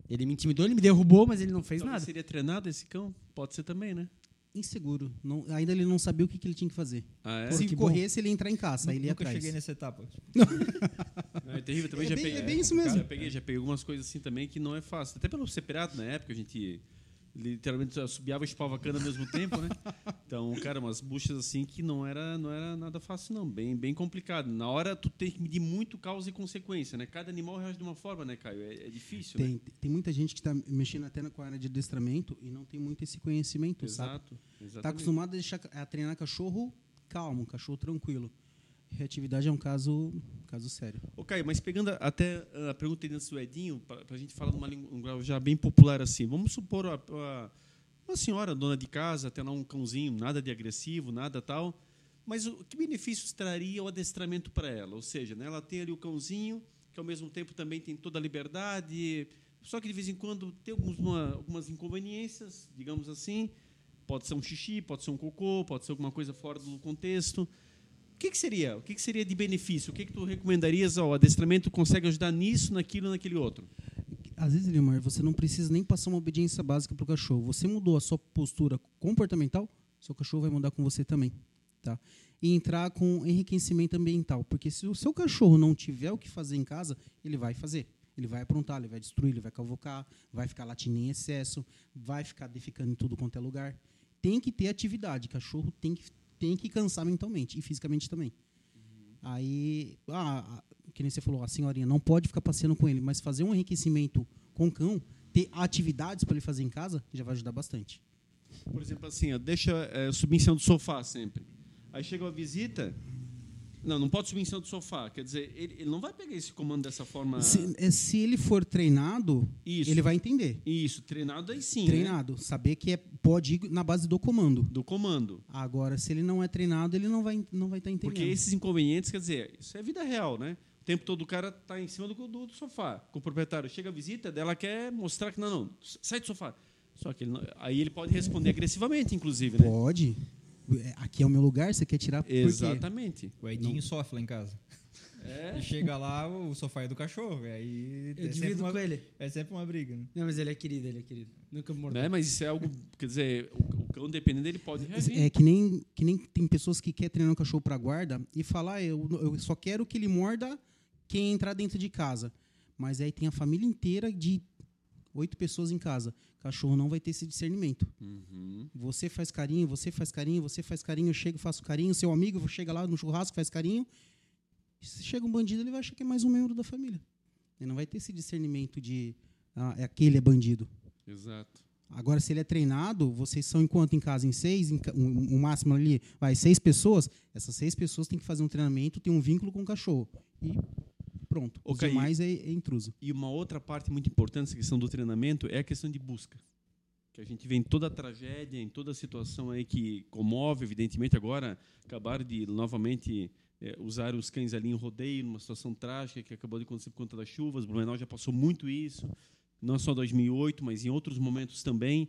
Ele me intimidou, ele me derrubou, mas ele não fez Talvez nada. seria treinado esse cão? Pode ser também, né? Inseguro. Não- ainda ele não sabia o que, que ele tinha que fazer. Ah, é? Se que bom. corresse, ele ia entrar em caça, aí ele ia Nunca atrás. cheguei nessa etapa. É terrível também. É já bem- peguei, é bem isso mesmo. Já peguei, já peguei algumas coisas assim também que não é fácil. Até pelo ser pirata na época, a gente literalmente assobiava e chupava a cana ao mesmo tempo, né? Então, cara, umas buchas assim que não era, não era nada fácil, não. Bem, bem complicado. Na hora, tu tem que medir muito causa e consequência, né? Cada animal reage de uma forma, né, Caio? É, é difícil, né? Tem, tem muita gente que está mexendo até com a área de adestramento e não tem muito esse conhecimento, sabe? Exato. Está. Tá acostumado a, deixar, a treinar cachorro calmo, cachorro tranquilo. Reatividade é um caso, caso sério. Caio, mas pegando até a pergunta do Edinho, para a gente falar numa língua já bem popular assim, vamos supor a- a- uma senhora, dona de casa, lá um cãozinho, nada de agressivo, nada tal, mas o que benefícios traria o adestramento para ela? Ou seja, né, ela tem ali o cãozinho, que ao mesmo tempo também tem toda a liberdade, Só que de vez em quando tem algumas, algumas inconveniências, digamos assim. Pode ser um xixi, pode ser um cocô, pode ser alguma coisa fora do contexto. Que, que seria? O que, que seria de benefício? O que, que tu recomendarias? Ó, o adestramento consegue ajudar nisso, naquilo, naquele outro. Às vezes, Leomar, você não precisa nem passar uma obediência básica para o cachorro. Você mudou a sua postura comportamental, seu cachorro vai mudar com você também. Tá? E entrar com enriquecimento ambiental. Porque se o seu cachorro não tiver o que fazer em casa, ele vai fazer. Ele vai aprontar, ele vai destruir, ele vai cavocar, vai ficar latindo em excesso, vai ficar defecando em tudo quanto é lugar. Tem que ter atividade. Cachorro tem que, tem que cansar mentalmente e fisicamente também. Aí, ah, que nem você falou, a senhorinha não pode ficar passeando com ele, mas fazer um enriquecimento com o cão, ter atividades para ele fazer em casa, já vai ajudar bastante. Por exemplo, assim, ó, deixa é, subir em cima do sofá sempre. Aí chega uma visita, não, não pode subir em cima do sofá. Quer dizer, ele, ele não vai pegar esse comando dessa forma. Se, é, se ele for treinado, Isso. ele vai entender. Isso, treinado aí sim. né? treinado, saber que é, pode ir na base do comando. Do comando. Agora, se ele não é treinado, ele não vai não vai estar entendendo. Porque esses inconvenientes, quer dizer, isso é vida real, né? O tempo todo o cara está em cima do, do, do sofá. Com o proprietário chega a visita, dela quer mostrar que não, não, sai do sofá. Só que ele não- aí ele pode responder agressivamente, inclusive, né? Pode. É, Aqui é o meu lugar, você quer tirar por quê? Exatamente. O Edinho sofre lá em casa. É. E chega lá, o sofá é do cachorro. E aí Eu é, sempre divido uma, com ele. é sempre uma briga. Né? Não, mas ele é querido, ele é querido. Nunca mordeu. Né? Mas isso é algo, quer dizer, o, o cão dependendo dele pode reagir. É que nem, que nem tem pessoas que querem treinar um cachorro para guarda e falar, ah, eu, eu só quero que ele morda quem entrar dentro de casa. Mas aí tem a família inteira de oito pessoas em casa. Cachorro não vai ter esse discernimento. Uhum. Você faz carinho, você faz carinho, você faz carinho, eu chego e faço carinho, seu amigo chega lá no churrasco faz carinho. Se chega um bandido, ele vai achar que é mais um membro da família. Ele não vai ter esse discernimento de ah, é aquele é bandido. Exato. Agora, se ele é treinado, vocês são enquanto em casa em seis, em um, um máximo ali, vai seis pessoas. Essas seis pessoas têm que fazer um treinamento, ter um vínculo com o cachorro. E pronto. Os Caí, demais é, é intruso. E uma outra parte muito importante dessa questão do treinamento é a questão de busca. Que a gente vê em toda a tragédia, em toda a situação aí que comove, evidentemente, agora acabaram de novamente eh, usar os cães ali em rodeio, numa situação trágica que acabou de acontecer por conta das chuvas. Blumenau já passou muito isso, não só em 2008, mas em outros momentos também.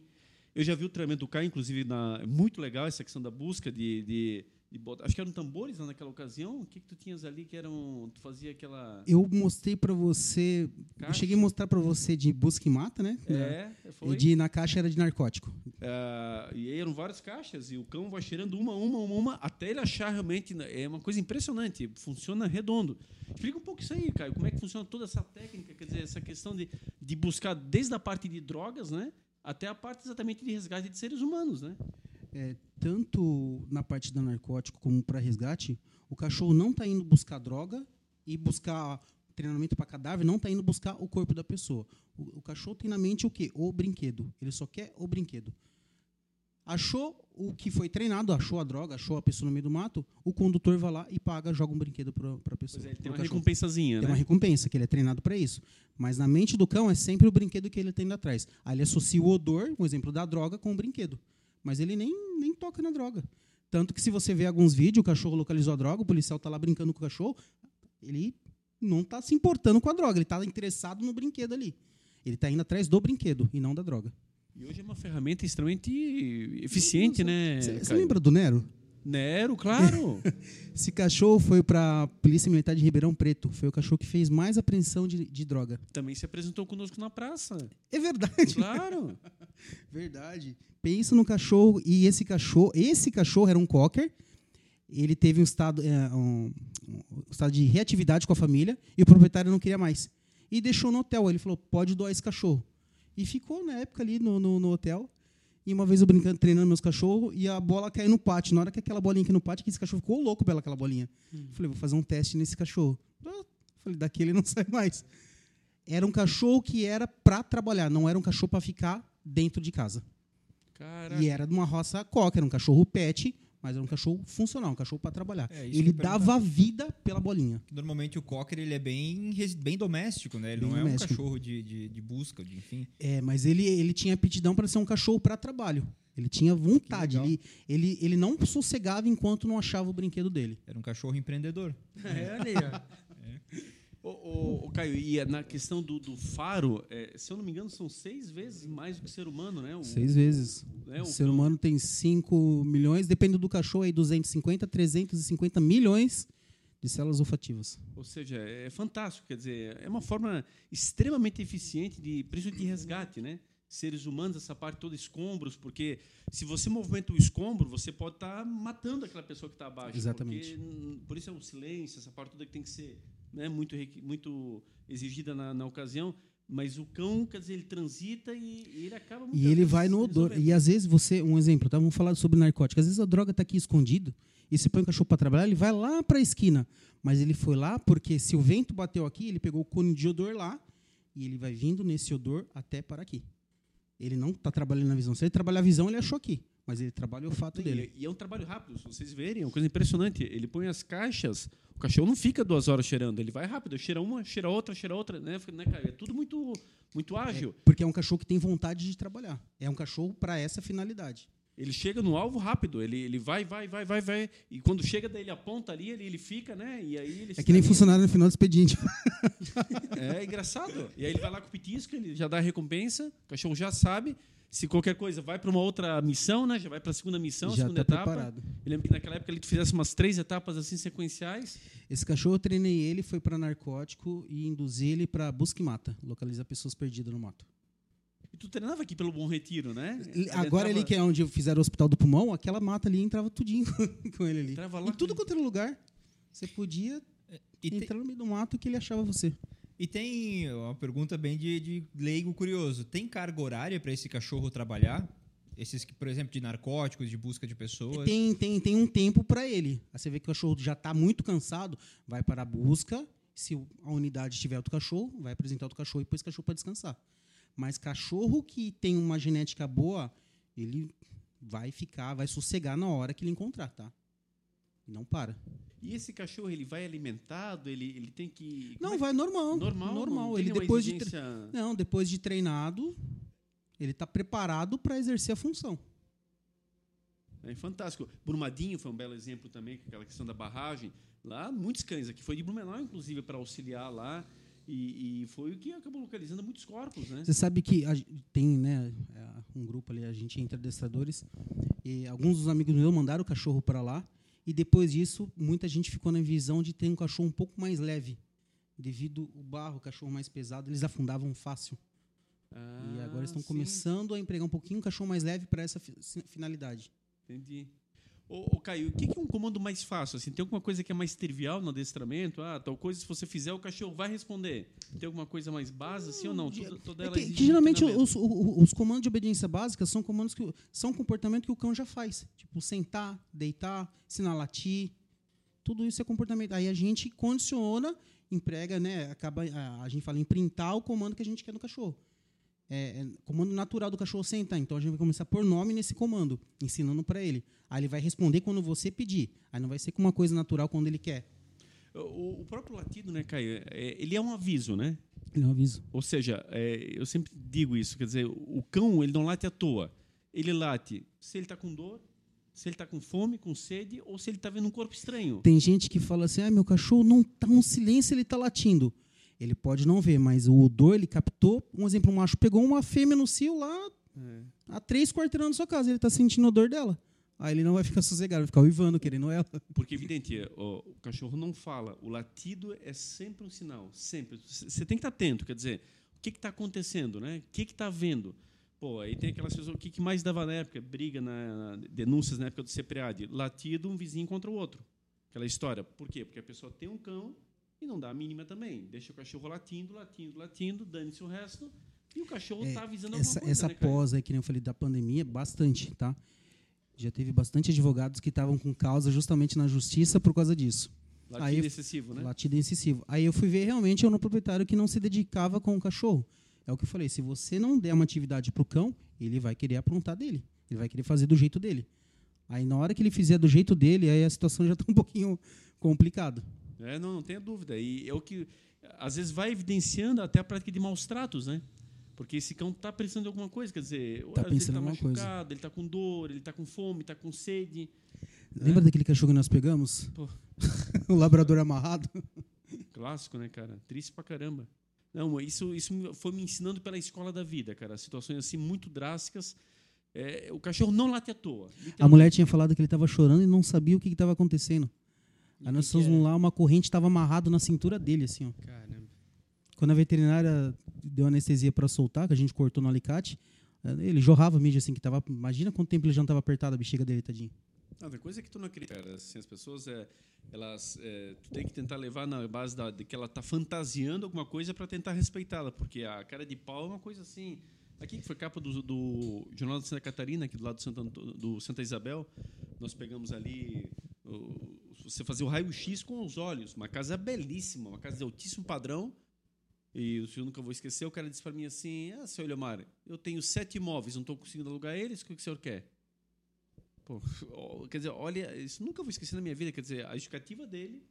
Eu já vi o treinamento do Caio, inclusive, na, é muito legal essa questão da busca de, de, de botar. Acho que eram tambores né, naquela ocasião. O que, que tu tinhas ali que eram. Tu fazia aquela. Eu mostrei pra você. Eu cheguei a mostrar pra você de busca e mata, né? É, foi. E de, na caixa era de narcótico. Ah, e aí eram várias caixas e o cão vai cheirando uma, uma, uma, uma, até ele achar realmente. É uma coisa impressionante, funciona redondo. Explica um pouco isso aí, Caio. Como é que funciona toda essa técnica, quer dizer, essa questão de, de buscar desde a parte de drogas, né? Até a parte exatamente de resgate de seres humanos, né? É, tanto na parte da narcótico como para resgate, o cachorro não está indo buscar droga e buscar treinamento para cadáver, não está indo buscar o corpo da pessoa. O, o cachorro tem na mente o quê? O brinquedo. Ele só quer o brinquedo. Achou o que foi treinado, achou a droga, achou a pessoa no meio do mato, o condutor vai lá e paga, joga um brinquedo para a pessoa. Pois é, ele tem uma cachorro. recompensazinha, Tem né? uma recompensa, que ele é treinado para isso. Mas na mente do cão é sempre o brinquedo que ele tem lá atrás. Aí ele associa o odor, um exemplo da droga, com o brinquedo. Mas ele nem, nem toca na droga. Tanto que se você vê alguns vídeos, o cachorro localizou a droga, o policial está lá brincando com o cachorro, ele não está se importando com a droga, ele está interessado no brinquedo ali. Ele está indo atrás do brinquedo e não da droga. E hoje é uma ferramenta extremamente eficiente, né? Você lembra do Nero? Nero, claro. Esse cachorro foi para a Polícia Militar de Ribeirão Preto. Foi o cachorro que fez mais apreensão de, de droga. Também se apresentou conosco na praça. É verdade. Claro. Verdade. Pensa no cachorro e esse cachorro, esse cachorro era um cocker. Ele teve um estado, é, um, um estado de reatividade com a família e o proprietário não queria mais. E deixou no hotel. Ele falou: pode doar esse cachorro. E ficou na época ali no, no, no hotel. E uma vez eu brincando, treinando meus cachorros, e a bola caiu no pátio. Na hora que aquela bolinha caiu no pátio, que esse cachorro ficou louco pela aquela bolinha. Falei, vou fazer um teste nesse cachorro. Falei, daqui ele não sai mais. Era um cachorro que era para trabalhar, não era um cachorro para ficar dentro de casa. Caraca. E era de uma roça coca, era um cachorro pet, mas era um cachorro funcional, um cachorro para trabalhar. É, ele dava vida pela bolinha. Normalmente o cocker ele é bem, bem doméstico, né? Ele Bem não é doméstico. um cachorro de, de, de busca, de, enfim. É, mas ele, ele tinha aptidão para ser um cachorro para trabalho. Ele tinha vontade. Ele, ele, ele não sossegava enquanto não achava o brinquedo dele. Era um cachorro empreendedor. É, aí, ó. Ô, ô, ô, Caio, e na questão do, do faro, é, se eu não me engano, são seis vezes mais do que o ser humano, né? O, Seis vezes. né, O o ser humano tem 5 milhões, depende do cachorro, aí 250, 350 milhões de células olfativas. Ou seja, é fantástico, quer dizer, é uma forma extremamente eficiente de, principalmente de resgate, né? Seres humanos, essa parte toda escombros, porque se você movimenta o escombro, você pode estar matando aquela pessoa que está abaixo. Exatamente. Porque, por isso é o silêncio, essa parte toda que tem que ser né, muito, muito exigida na, na ocasião. Mas o cão, quer dizer, ele transita e, ele acaba E ele vai no odor. resolvendo. E às vezes você, um exemplo, tá? vamos falar sobre narcótico. Às vezes a droga está aqui escondido e você põe o cachorro para trabalhar, ele vai lá para a esquina. Mas ele foi lá porque se o vento bateu aqui, ele pegou o cone de odor lá e ele vai vindo nesse odor até para aqui. Ele não está trabalhando na visão. Se ele trabalhar a visão, ele achou aqui. Mas ele trabalha o olfato dele. E, é um trabalho rápido, se vocês verem, é uma coisa impressionante. Ele põe as caixas, o cachorro não fica duas horas cheirando, ele vai rápido, cheira uma, cheira outra, cheira outra, né, né? É tudo muito, muito ágil. Porque é um cachorro que tem vontade de trabalhar. É um cachorro para essa finalidade. Ele chega no alvo rápido, ele, ele vai, vai, vai, vai, vai. E quando chega, daí ele aponta ali, ele, ele fica, né? E aí ele É que nem funcionário no final do expediente. É engraçado. E aí ele vai lá com o pitisco, ele já dá a recompensa, o cachorro já sabe. Se qualquer coisa vai para uma outra missão, né? Já vai para a segunda missão, Já segunda está etapa. preparado. Eu lembro que naquela época ele fizesse umas três etapas assim sequenciais. Esse cachorro eu treinei ele, foi para narcótico e induzi ele para busca e mata, localizar pessoas perdidas no mato. E tu treinava aqui pelo Bom Retiro, né? Ele- Agora entrava- ali que é onde fizeram o hospital do pulmão, aquela mata ali entrava tudinho com ele ali. Entrava lá em tudo quanto era lugar. Você podia E, te- entrar no meio do mato que ele achava você. E tem uma pergunta bem de, de leigo curioso. Tem carga horária para esse cachorro trabalhar? Esses, por exemplo, de narcóticos, de busca de pessoas? Tem, tem, tem um tempo para ele. Você vê que o cachorro já está muito cansado, vai para a busca. Se o- a unidade tiver outro cachorro, vai apresentar outro cachorro e depois cachorro para descansar. Mas cachorro que tem uma genética boa, ele vai ficar, vai sossegar na hora que ele encontrar, tá? Não para. E esse cachorro, ele vai alimentado, ele, ele tem que... Não, é vai normal. normal, normal. não Ele depois de tre- exigência- Não, depois de treinado, ele está preparado para exercer a função. É fantástico. Brumadinho foi um belo exemplo também, com aquela questão da barragem. Lá, muitos cães aqui. Foi de Blumenau, inclusive, para auxiliar lá. E, e foi o que acabou localizando muitos corpos, né? Você sabe que a tem né, é, um grupo ali, a gente entre adestradores, e alguns dos amigos meus mandaram o cachorro para lá, e depois disso, muita gente ficou na visão de ter um cachorro um pouco mais leve. Devido o barro, o cachorro mais pesado, eles afundavam fácil. e agora estão Ah, sim, começando a empregar um pouquinho o cachorro mais leve para essa finalidade. Entendi. Ô, ô, Caio, o que que é um comando mais fácil? Assim, tem alguma coisa que é mais trivial no adestramento? Ah, tal coisa, se você fizer, o cachorro vai responder. Tem alguma coisa mais básica, assim ou não? Tudo, toda É que, que geralmente os, os comandos de obediência básica são comandos que são um comportamento que o cão já faz. Tipo, sentar, deitar, ensinar a latir. Tudo isso é comportamento. Aí a gente condiciona, emprega, né? Acaba, a, a gente fala em printar o comando que a gente quer no cachorro. É, é comando natural do cachorro sentar. Então a gente vai começar a pôr nome nesse comando, ensinando para ele. Aí ele vai responder quando você pedir. Aí não vai ser com uma coisa natural quando ele quer. O, o próprio latido, né, Caio? é- ele é um aviso, né? Ele é um aviso. Ou seja, é, eu sempre digo isso, quer dizer, o cão ele não late à toa. Ele late se ele está com dor, se ele está com fome, com sede, ou se ele está vendo um corpo estranho. Tem gente que fala assim: ah, meu cachorro não tá um silêncio, ele tá latindo. Ele pode não ver, mas o odor ele captou. Um exemplo, um macho pegou uma fêmea no cio lá a três quarteirões da sua casa, ele tá sentindo o odor dela. Aí ele não vai ficar sossegado, vai ficar uivando, querendo ela. Porque, evidente, é, ó, o cachorro não fala. O latido é sempre um sinal. Sempre. Você tem que estar atento. Quer dizer, o que está acontecendo? Né? O que está vendo? Pô, aí tem aquelas pessoas. O que, que mais dava na época? Briga, na, na- denúncias na época do CPRAD. Latido, um vizinho contra o outro. Aquela história. Por quê? Porque a pessoa tem um cão e não dá a mínima também. Deixa o cachorro latindo, latindo, latindo, dane-se o resto. E o cachorro está avisando Essa, alguma coisa. essa né, pós aí, que nem eu falei, da pandemia, bastante, tá? Já teve bastante advogados que estavam com causa justamente na justiça por causa disso. Latido aí- excessivo, né? Latido excessivo. Aí eu fui ver realmente eu no proprietário que não se dedicava com o cachorro. É o que eu falei, se você não der uma atividade pro cão, ele vai querer aprontar dele. Ele vai querer fazer do jeito dele. Aí na hora que ele fizer do jeito dele, aí a situação já está um pouquinho complicada. É, não, não tenha dúvida. E é o que às vezes vai evidenciando até a prática de maus tratos, né? Porque esse cão está precisando de alguma coisa, quer dizer, Tá ele está alguma coisa. machucado, ele está com dor, ele está com fome, está com sede. Lembra daquele cachorro que nós pegamos? O labrador amarrado? Clássico, né, cara? Triste pra caramba. Não, isso, isso foi me ensinando pela escola da vida, cara. Situações assim muito drásticas. É, o cachorro não late à toa. A mulher tinha falado que ele estava chorando e não sabia o que estava acontecendo. E Aí que nós que fomos era? lá, uma corrente estava amarrado na cintura dele, assim, ó. Caramba. Quando a veterinária deu anestesia para soltar, que a gente cortou no alicate, eh, ele jorrava mídia assim que tava. Imagina quanto tempo ele já não tava apertado a bexiga dele, tadinho. Não, tem coisa que tu não acredita, cara. Assim, as pessoas, é, elas, é, tu tem que tentar levar na base da, de que ela tá fantasiando alguma coisa para tentar respeitá-la, porque a cara de pau é uma coisa assim. Aqui que foi capa do, do Jornal de Santa Catarina, aqui do lado do Santa, do Santa Isabel, nós pegamos ali. Você fazia o raio-x com os olhos. Uma casa belíssima, uma casa de altíssimo padrão. E o senhor nunca vou esquecer, o cara disse para mim assim: Ah, seu Eliomar, eu tenho sete imóveis, não estou conseguindo alugar eles, o que o senhor quer? Pô, quer dizer, olha, isso nunca vou esquecer na minha vida. Quer dizer, a justificativa dele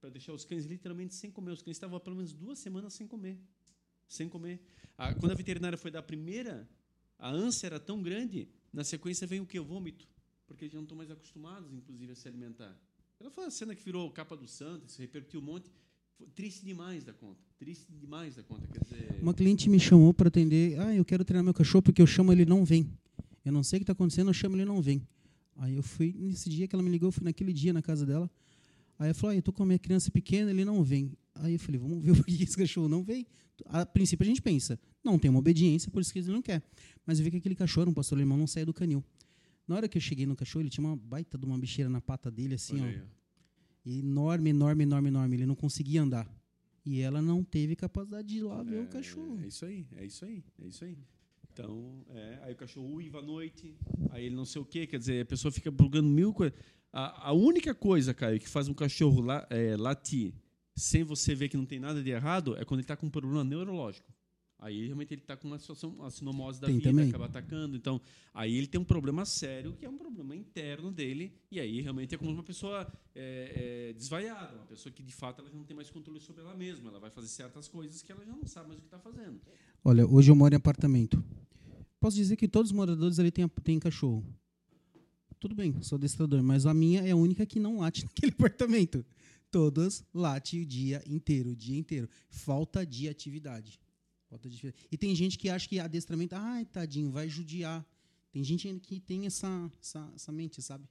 para deixar os cães literalmente sem comer. Os cães estavam pelo menos duas semanas sem comer. Sem comer. Quando a veterinária foi dar a primeira, a ânsia era tão grande, na sequência vem o que? O vômito. Porque eles não estão mais acostumados, inclusive, a se alimentar. Ela foi a cena que virou capa do santo, se repercutiu um monte. Foi triste demais da conta. Triste demais da conta. Quer dizer. Uma cliente me chamou para atender. Ah, eu quero treinar meu cachorro porque eu chamo ele não vem. Eu não sei o que está acontecendo, eu chamo ele não vem. Aí eu fui, nesse dia que ela me ligou, eu fui naquele dia na casa dela. Aí ela falou: ah, eu tô com a minha criança pequena, ele não vem. Aí eu falei: vamos ver por que esse cachorro não vem. A princípio a gente pensa: não tem uma obediência, por isso que ele não quer. Mas eu vi que aquele cachorro, um pastor alemão, não saía do canil. Na hora que eu cheguei no cachorro, ele tinha uma baita de uma bicheira na pata dele, assim, olha ó. aí. Enorme, enorme, enorme, enorme. Ele não conseguia andar. E ela não teve capacidade de ir lá ver o cachorro. É isso aí, é isso aí, é isso aí. Então, é, aí o cachorro uiva à noite, aí ele não sei o quê, quer dizer, a pessoa fica brugando mil coisas. A, a única coisa, Caio, que faz um cachorro la, é, latir sem você ver que não tem nada de errado é quando ele está com um problema neurológico. Aí realmente ele está com uma situação, uma sinomose da Tem vida, também. acaba atacando. Então, aí ele tem um problema sério, que é um problema interno dele, e aí realmente é como uma pessoa é, é, desvaiada, uma pessoa que de fato ela já não tem mais controle sobre ela mesma. Ela vai fazer certas coisas que ela já não sabe mais o que está fazendo. Olha, hoje eu moro em apartamento. Posso dizer que todos os moradores ali têm, têm cachorro. Tudo bem, sou adestrador, mas a minha é a única que não late naquele apartamento. Todas late o dia inteiro, o dia inteiro. Falta de atividade. E tem gente que acha que adestramento, ai, tadinho, vai judiar. Tem gente que tem essa, essa, essa mente, sabe?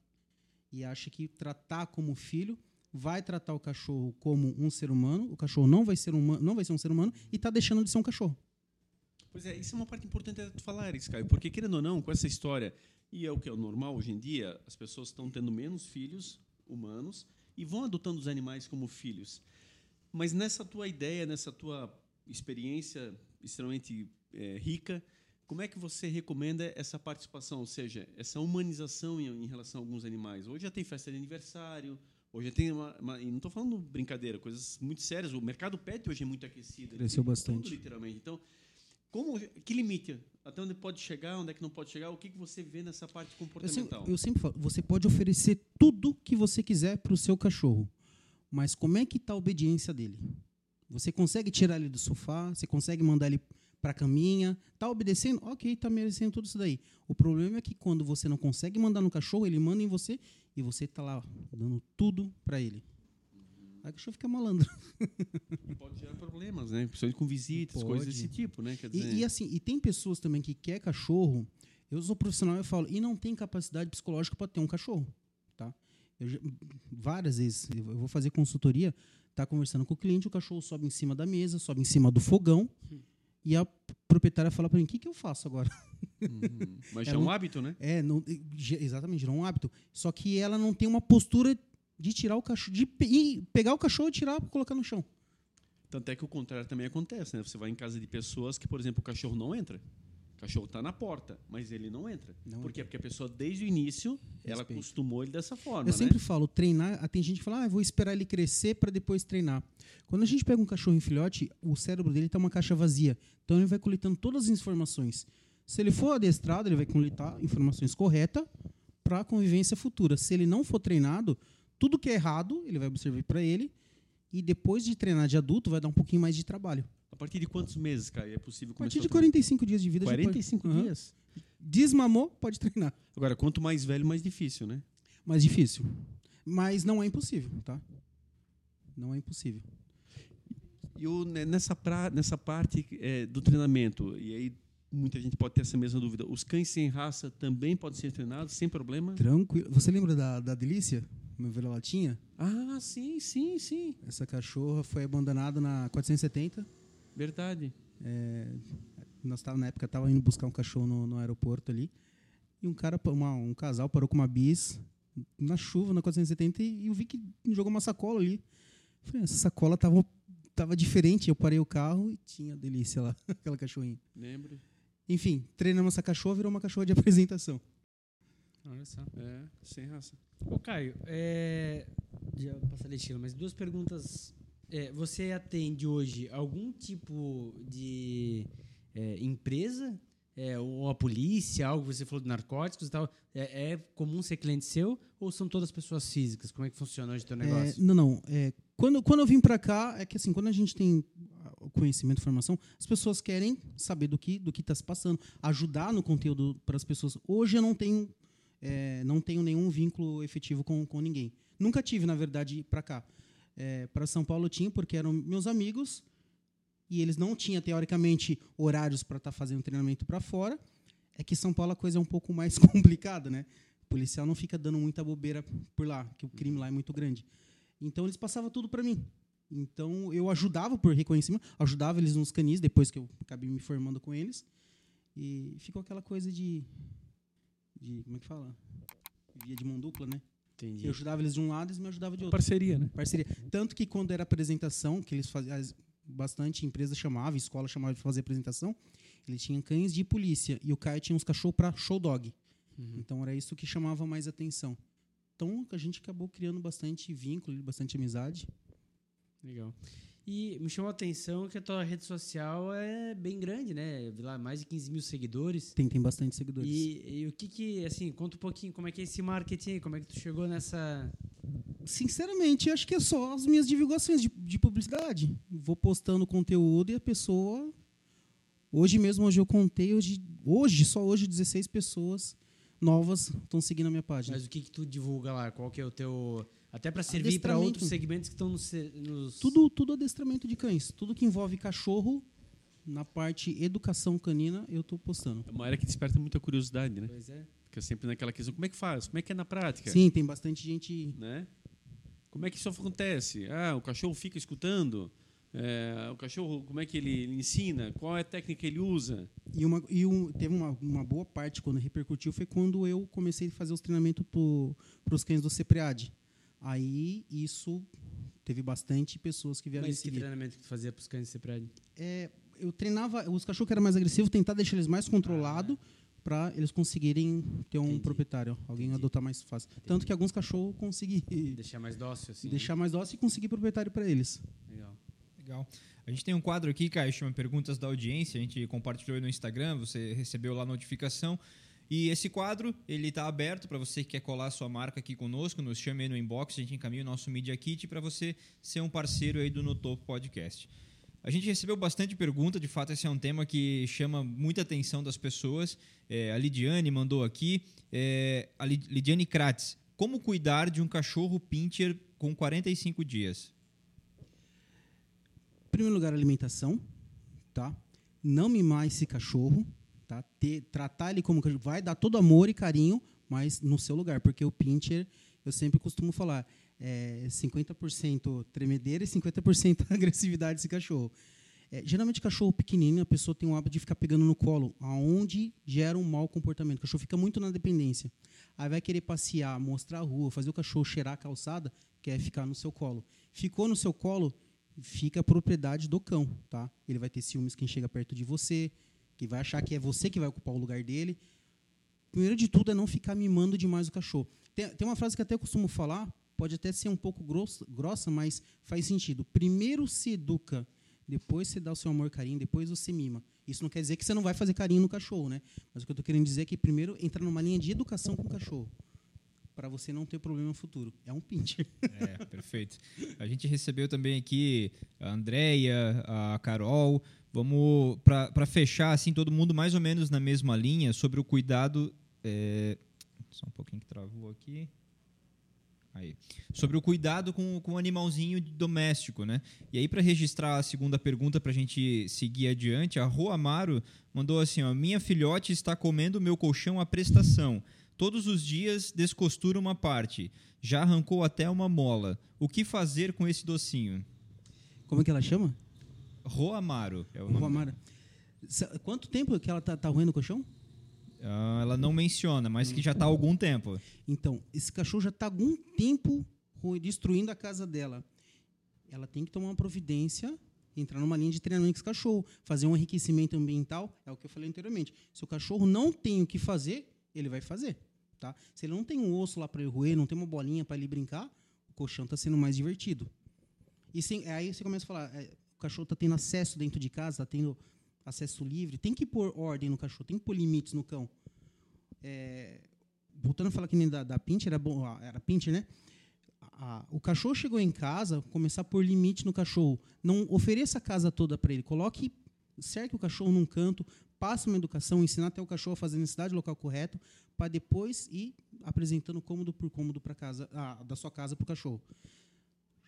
E acha que tratar como filho vai tratar o cachorro como um ser humano, o cachorro não vai ser, humano, não vai ser um ser humano e está deixando de ser um cachorro. Pois é, isso é uma parte importante de falar, isso, Caio, porque querendo ou não, com essa história, e é o que é o normal hoje em dia, as pessoas estão tendo menos filhos humanos e vão adotando os animais como filhos. Mas nessa tua ideia, nessa tua experiência extremamente eh, rica, como é que você recomenda essa participação, ou seja, essa humanização em, em relação a alguns animais? Hoje já tem festa de aniversário, hoje já tem uma, uma- e não estou falando brincadeira, coisas muito sérias. O mercado pet hoje é muito aquecido, Cresceu bastante. tudo, literalmente. Então, como, que limite? Até onde pode chegar, onde é que não pode chegar? O que, que você vê nessa parte Eu sempre, comportamental? eu sempre falo, você pode oferecer tudo que você quiser para o seu cachorro, mas como é que está a obediência dele? Você consegue tirar ele do sofá, você consegue mandar ele para a caminha, tá obedecendo? Ok, tá merecendo tudo isso daí. O problema é que quando você não consegue mandar no cachorro, ele manda em você e você tá lá dando tudo para ele. Aí o cachorro fica malandro. E pode gerar problemas, né? Principalmente com visitas, Pode. coisas desse tipo, né? Quer dizer, E, e assim, e tem pessoas também que quer cachorro. Eu sou profissional, eu falo, e não tem capacidade psicológica para ter um cachorro, tá? Eu várias vezes eu vou fazer consultoria, tá conversando com o cliente, o cachorro sobe em cima da mesa, sobe em cima do fogão, e a proprietária fala para mim: "O que que eu faço agora?" Uhum. Mas É já é um hábito, né? É, não, exatamente, gerou um hábito. Só que ela não tem uma postura de tirar o cachorro, de pe- pegar o cachorro e tirar colocar no chão. Tanto é que o contrário também acontece, né? Você vai em casa de pessoas que, por exemplo, o cachorro não entra. O cachorro está na porta, mas ele não entra. Não Por quê? Porque a pessoa, desde o início, ela Respeito. acostumou ele dessa forma, Eu né? sempre falo, treinar. ah, Tem gente que fala, ah, vou esperar ele crescer para depois treinar. Quando a gente pega um cachorro em filhote, o cérebro dele está uma caixa vazia. Então ele vai coletando todas as informações. Se ele for adestrado, ele vai coletar informações corretas para a convivência futura. Se ele não for treinado, tudo que é errado, ele vai observar para ele. E depois de treinar de adulto, vai dar um pouquinho mais de trabalho. A partir de quantos meses, cara, é possível A partir começar de a treinar? 45 dias de vida, já pode- 45 Aham. dias. Desmamou, pode treinar. Agora, quanto mais velho, mais difícil, né? Mais difícil. Mas não é impossível, tá? Não é impossível. E o, né, nessa, pra, nessa parte é, do treinamento, e aí muita gente pode ter essa mesma dúvida, os cães sem raça também podem ser treinados sem problema? Tranquilo. Você lembra da, da Delícia? Meu vira-latinha? Ah, sim, sim, sim. Essa cachorra foi abandonada na 470. Verdade. É, nós tava, na época tava indo buscar um cachorro no, no aeroporto ali. E um cara, uma, um casal parou com uma bis na chuva na 470 e eu vi que jogou uma sacola ali. Falei, essa sacola tava, tava diferente. Eu parei o carro e tinha delícia lá, aquela cachorrinha. Lembro. Enfim, treinamos essa cachorra, virou uma cachorra de apresentação. Olha só. É, sem raça. Ô, Caio, é... já passarei estilo, mas duas perguntas. É, você atende hoje algum tipo de é, empresa? É, ou a polícia, algo você falou de narcóticos e tal, é, é comum ser cliente seu ou são todas pessoas físicas? Como é que funciona hoje o teu É, negócio? não, não. É, quando, quando eu vim para cá, é que assim, quando a gente tem conhecimento, informação, as pessoas querem saber do que do que está se passando, ajudar no conteúdo para as pessoas. Hoje eu não tenho é, não tenho nenhum vínculo efetivo com, com ninguém. Nunca tive, na verdade, para cá. É, para São Paulo tinha porque eram meus amigos e eles não tinham teoricamente horários para estar fazendo treinamento para fora. É que São Paulo a coisa é um pouco mais complicada, né? O policial não fica dando muita bobeira por lá, que o crime lá é muito grande. Então eles passavam tudo para mim. Então eu ajudava por reconhecimento, ajudava eles nos canis depois que eu acabei me formando com eles. E ficou aquela coisa de de como é que fala? Via de mão dupla, né? Entendi. Eu ajudava eles de um lado, eles me ajudavam de outro. Parceria, né? Parceria. Tanto que quando era apresentação, que eles faziam, as- bastante empresa chamava, escola chamava de fazer apresentação, ele tinha cães de polícia e o Caio tinha uns cachorros para show dog. Então era isso que chamava mais atenção. Então a gente acabou criando bastante vínculo, bastante amizade. Legal. E me chamou a atenção que a tua rede social é bem grande, né? Vi lá mais de 15 mil seguidores. Tem, tem bastante seguidores. E, e o que que, assim, conta um pouquinho como é que é esse marketing aí, como é que tu chegou nessa... Sinceramente, acho que é só as minhas divulgações de, de publicidade. Vou postando conteúdo e a pessoa. Hoje mesmo, hoje eu contei, hoje, hoje só hoje, 16 pessoas novas estão seguindo a minha página. Mas o que que tu divulga lá? Qual que é o teu... Até para servir para outros segmentos que estão nos... nos... Tudo, tudo adestramento de cães. Tudo que envolve cachorro, na parte educação canina, eu estou postando. É uma área que desperta muita curiosidade, né? Pois é. Fica sempre naquela questão, como é que faz? Como é que é na prática? Sim, tem bastante gente. Né? Como é que isso acontece? Ah, o cachorro fica escutando? É, o cachorro, como é que ele, ele ensina? Qual é a técnica que ele usa? E, uma, e um, teve uma, uma boa parte quando repercutiu foi quando eu comecei a fazer os treinamentos para os cães do CEPREAD. Aí isso teve bastante pessoas que vieram Mas que treinamento que tu fazia para os cães de prédio? É, eu treinava os cachorros que eram mais agressivos, tentar deixar eles mais controlados para eles conseguirem ter um Entendi. proprietário, alguém Entendi. adotar mais fácil. Tanto que alguns cachorros consegui Deixar mais dócil, assim. deixar mais dócil e conseguir proprietário para eles. né? Legal. Legal. A gente tem um quadro aqui, Caio, chama Perguntas da Audiência. A gente compartilhou no Instagram, você recebeu lá a notificação. E esse quadro, ele está aberto para você que quer colar sua marca aqui conosco. Nos chame aí no inbox, a gente encaminha o nosso Media Kit para você ser um parceiro aí do No Topo Podcast. A gente recebeu bastante pergunta, de fato esse é um tema que chama muita atenção das pessoas. É, a Lidiane mandou aqui, é, a Lid- Lidiane Kratz, como cuidar de um cachorro pincher com 45 dias? Em primeiro lugar, alimentação, tá? Não mimar esse cachorro, tá? Ter, tratar ele como vai dar todo amor e carinho, mas no seu lugar, porque o pincher, eu sempre costumo falar, é 50% tremedeira e 50% agressividade desse cachorro. É, geralmente cachorro pequenininho, a pessoa tem o hábito de ficar pegando no colo, aonde gera um mau comportamento. O cachorro fica muito na dependência. Aí vai querer passear, mostrar a rua, fazer o cachorro cheirar a calçada, quer ficar no seu colo. Ficou no seu colo, fica a propriedade do cão, tá? Ele vai ter ciúmes quem chega perto de você, que vai achar que é você que vai ocupar o lugar dele. Primeiro de tudo é não ficar mimando demais o cachorro. Tem, tem uma frase que até eu costumo falar, pode até ser um pouco grossa, grossa, mas faz sentido. Primeiro se educa, depois você dá o seu amor, carinho, depois você mima. Isso não quer dizer que você não vai fazer carinho no cachorro, né? Mas o que eu estou querendo dizer é que primeiro entra numa linha de educação com o cachorro, para você não ter problema no futuro. É um pincher. É, perfeito. A gente recebeu também aqui a Andrea, a Carol. Vamos para fechar assim todo mundo mais ou menos na mesma linha sobre o cuidado. é, Só um pouquinho que travou aqui. Aí. Sobre o cuidado com, com o animalzinho doméstico, né? E aí, para registrar a segunda pergunta, para a gente seguir adiante, a Rua Amaro mandou assim: ó, Minha filhote está comendo meu colchão à prestação. Todos os dias descostura uma parte. Já arrancou até uma mola. O que fazer com esse docinho? Como é que ela chama? Rua Amaro é o nome. Sa- Quanto tempo que ela tá, tá roendo o colchão? Ah, ela não menciona, mas que já está há algum tempo. Então, esse cachorro já está há algum tempo ru- destruindo a casa dela. Ela tem que tomar uma providência, entrar numa linha de treinamento com esse cachorro, fazer um enriquecimento ambiental, é o que eu falei anteriormente. Se o cachorro não tem o que fazer, ele vai fazer. Tá? Se ele não tem um osso lá para ele roer, não tem uma bolinha para ele brincar, o colchão está sendo mais divertido. E sem- aí você começa a falar, é, o cachorro está tendo acesso dentro de casa, está tendo acesso livre, tem que pôr ordem no cachorro, tem que pôr limites no cão. É, voltando a falar que nem da, da Pinter, era, bom, ah, era Pinter, né? A- o cachorro chegou em casa, começar a pôr limite no cachorro. Não ofereça a casa toda para ele. Coloque, cerque o cachorro num canto, passe uma educação, ensinar até o cachorro a fazer a necessidade local correto, para depois ir apresentando cômodo por cômodo para casa, ah, da sua casa para o cachorro.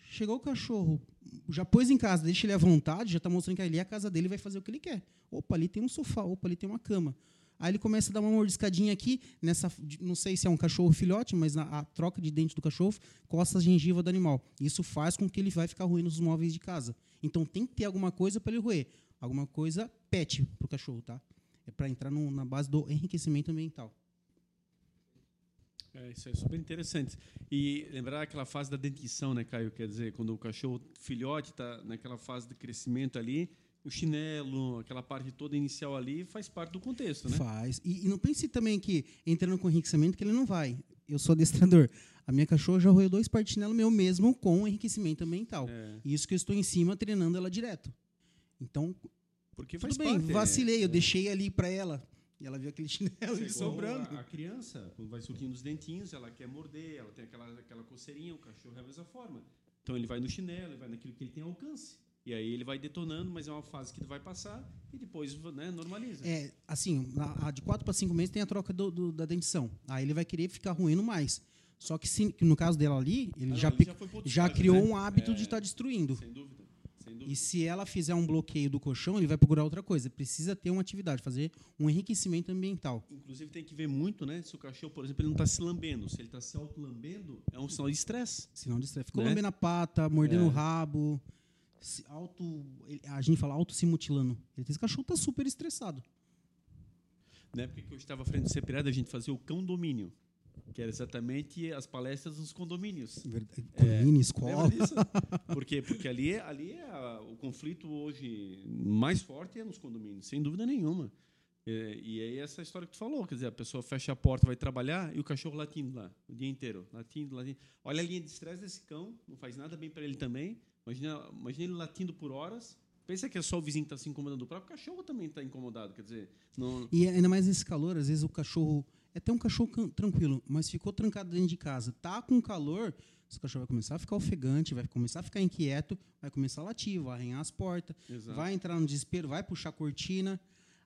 Chegou o cachorro, já pôs em casa, deixa ele à vontade, já está mostrando que ali é a casa dele vai fazer o que ele quer. Opa, ali tem um sofá, opa, ali tem uma cama. Aí ele começa a dar uma mordiscadinha aqui, nessa, não sei se é um cachorro filhote, mas a troca de dente do cachorro coça a gengiva do animal. Isso faz com que ele vai ficar ruindo os móveis de casa. Então tem que ter alguma coisa para ele roer. Alguma coisa pet para o cachorro, tá? É para entrar no- na base do enriquecimento ambiental. É, isso é super interessante. E lembrar aquela fase da dentição, né, Caio? Quer dizer, quando o cachorro filhote está naquela fase de crescimento ali, o chinelo, aquela parte toda inicial ali, faz parte do contexto, né? Faz. E, e não pense também que entrando com enriquecimento que ele não vai. Eu sou adestrador. A minha cachorra já roeu dois partinelos meu mesmo com enriquecimento ambiental. É, Isso que eu estou em cima treinando ela direto. Então, porque tudo faz bem, parte. vacilei, é, eu deixei ali para ela. E ela viu aquele chinelo sobrando. A, a criança, quando vai surgindo os dentinhos, ela quer morder, ela tem aquela, aquela coceirinha, o cachorro é a mesma forma. Então ele vai no chinelo, ele vai naquilo que ele tem alcance. E aí ele vai detonando, mas é uma fase que vai passar e depois né, normaliza. É, assim, a, a de 4 para 5 meses tem a troca do- do- da dentição. Aí ele vai querer ficar ruindo mais. Só que se- no caso dela ali, ele Ah, já, ele já já criou né? um hábito É. de estar destruindo. Sem dúvida. E se ela fizer um bloqueio do colchão, ele vai procurar outra coisa. Precisa ter uma atividade, fazer um enriquecimento ambiental. Inclusive tem que ver muito, né? Se o cachorro, por exemplo, ele não está se lambendo. Se ele está se auto-lambendo, é um sinal de estresse. Senão distrai. Ficou Né? lambendo a pata, mordendo É. o rabo. auto, a gente fala auto se mutilando. Esse cachorro tá super estressado. Na época que eu estava à frente do CPRAD, a gente fazia o cão domínio, que era exatamente as palestras nos condomínios. Verdade. Condomínio, escola. Lembra disso? Por quê? Porque ali, é- ali é o conflito hoje mais forte é nos condomínios, sem dúvida nenhuma. É, e aí essa história que tu falou, quer dizer, a pessoa fecha a porta, vai trabalhar e o cachorro latindo lá o dia inteiro, latindo, latindo. Olha a linha de estresse desse cão, não faz nada bem para ele também. Imagina, imagina ele latindo por horas. Pensa que é só o vizinho que está se incomodando, o próprio cachorro também está incomodado, quer dizer, não, E ainda mais nesse calor, às vezes o cachorro. É até um cachorro tranquilo, mas ficou trancado dentro de casa. Tá com calor, esse cachorro vai começar a ficar ofegante, vai começar a ficar inquieto, vai começar a latir, vai arranhar as portas, Exato. vai entrar no desespero, vai puxar a cortina.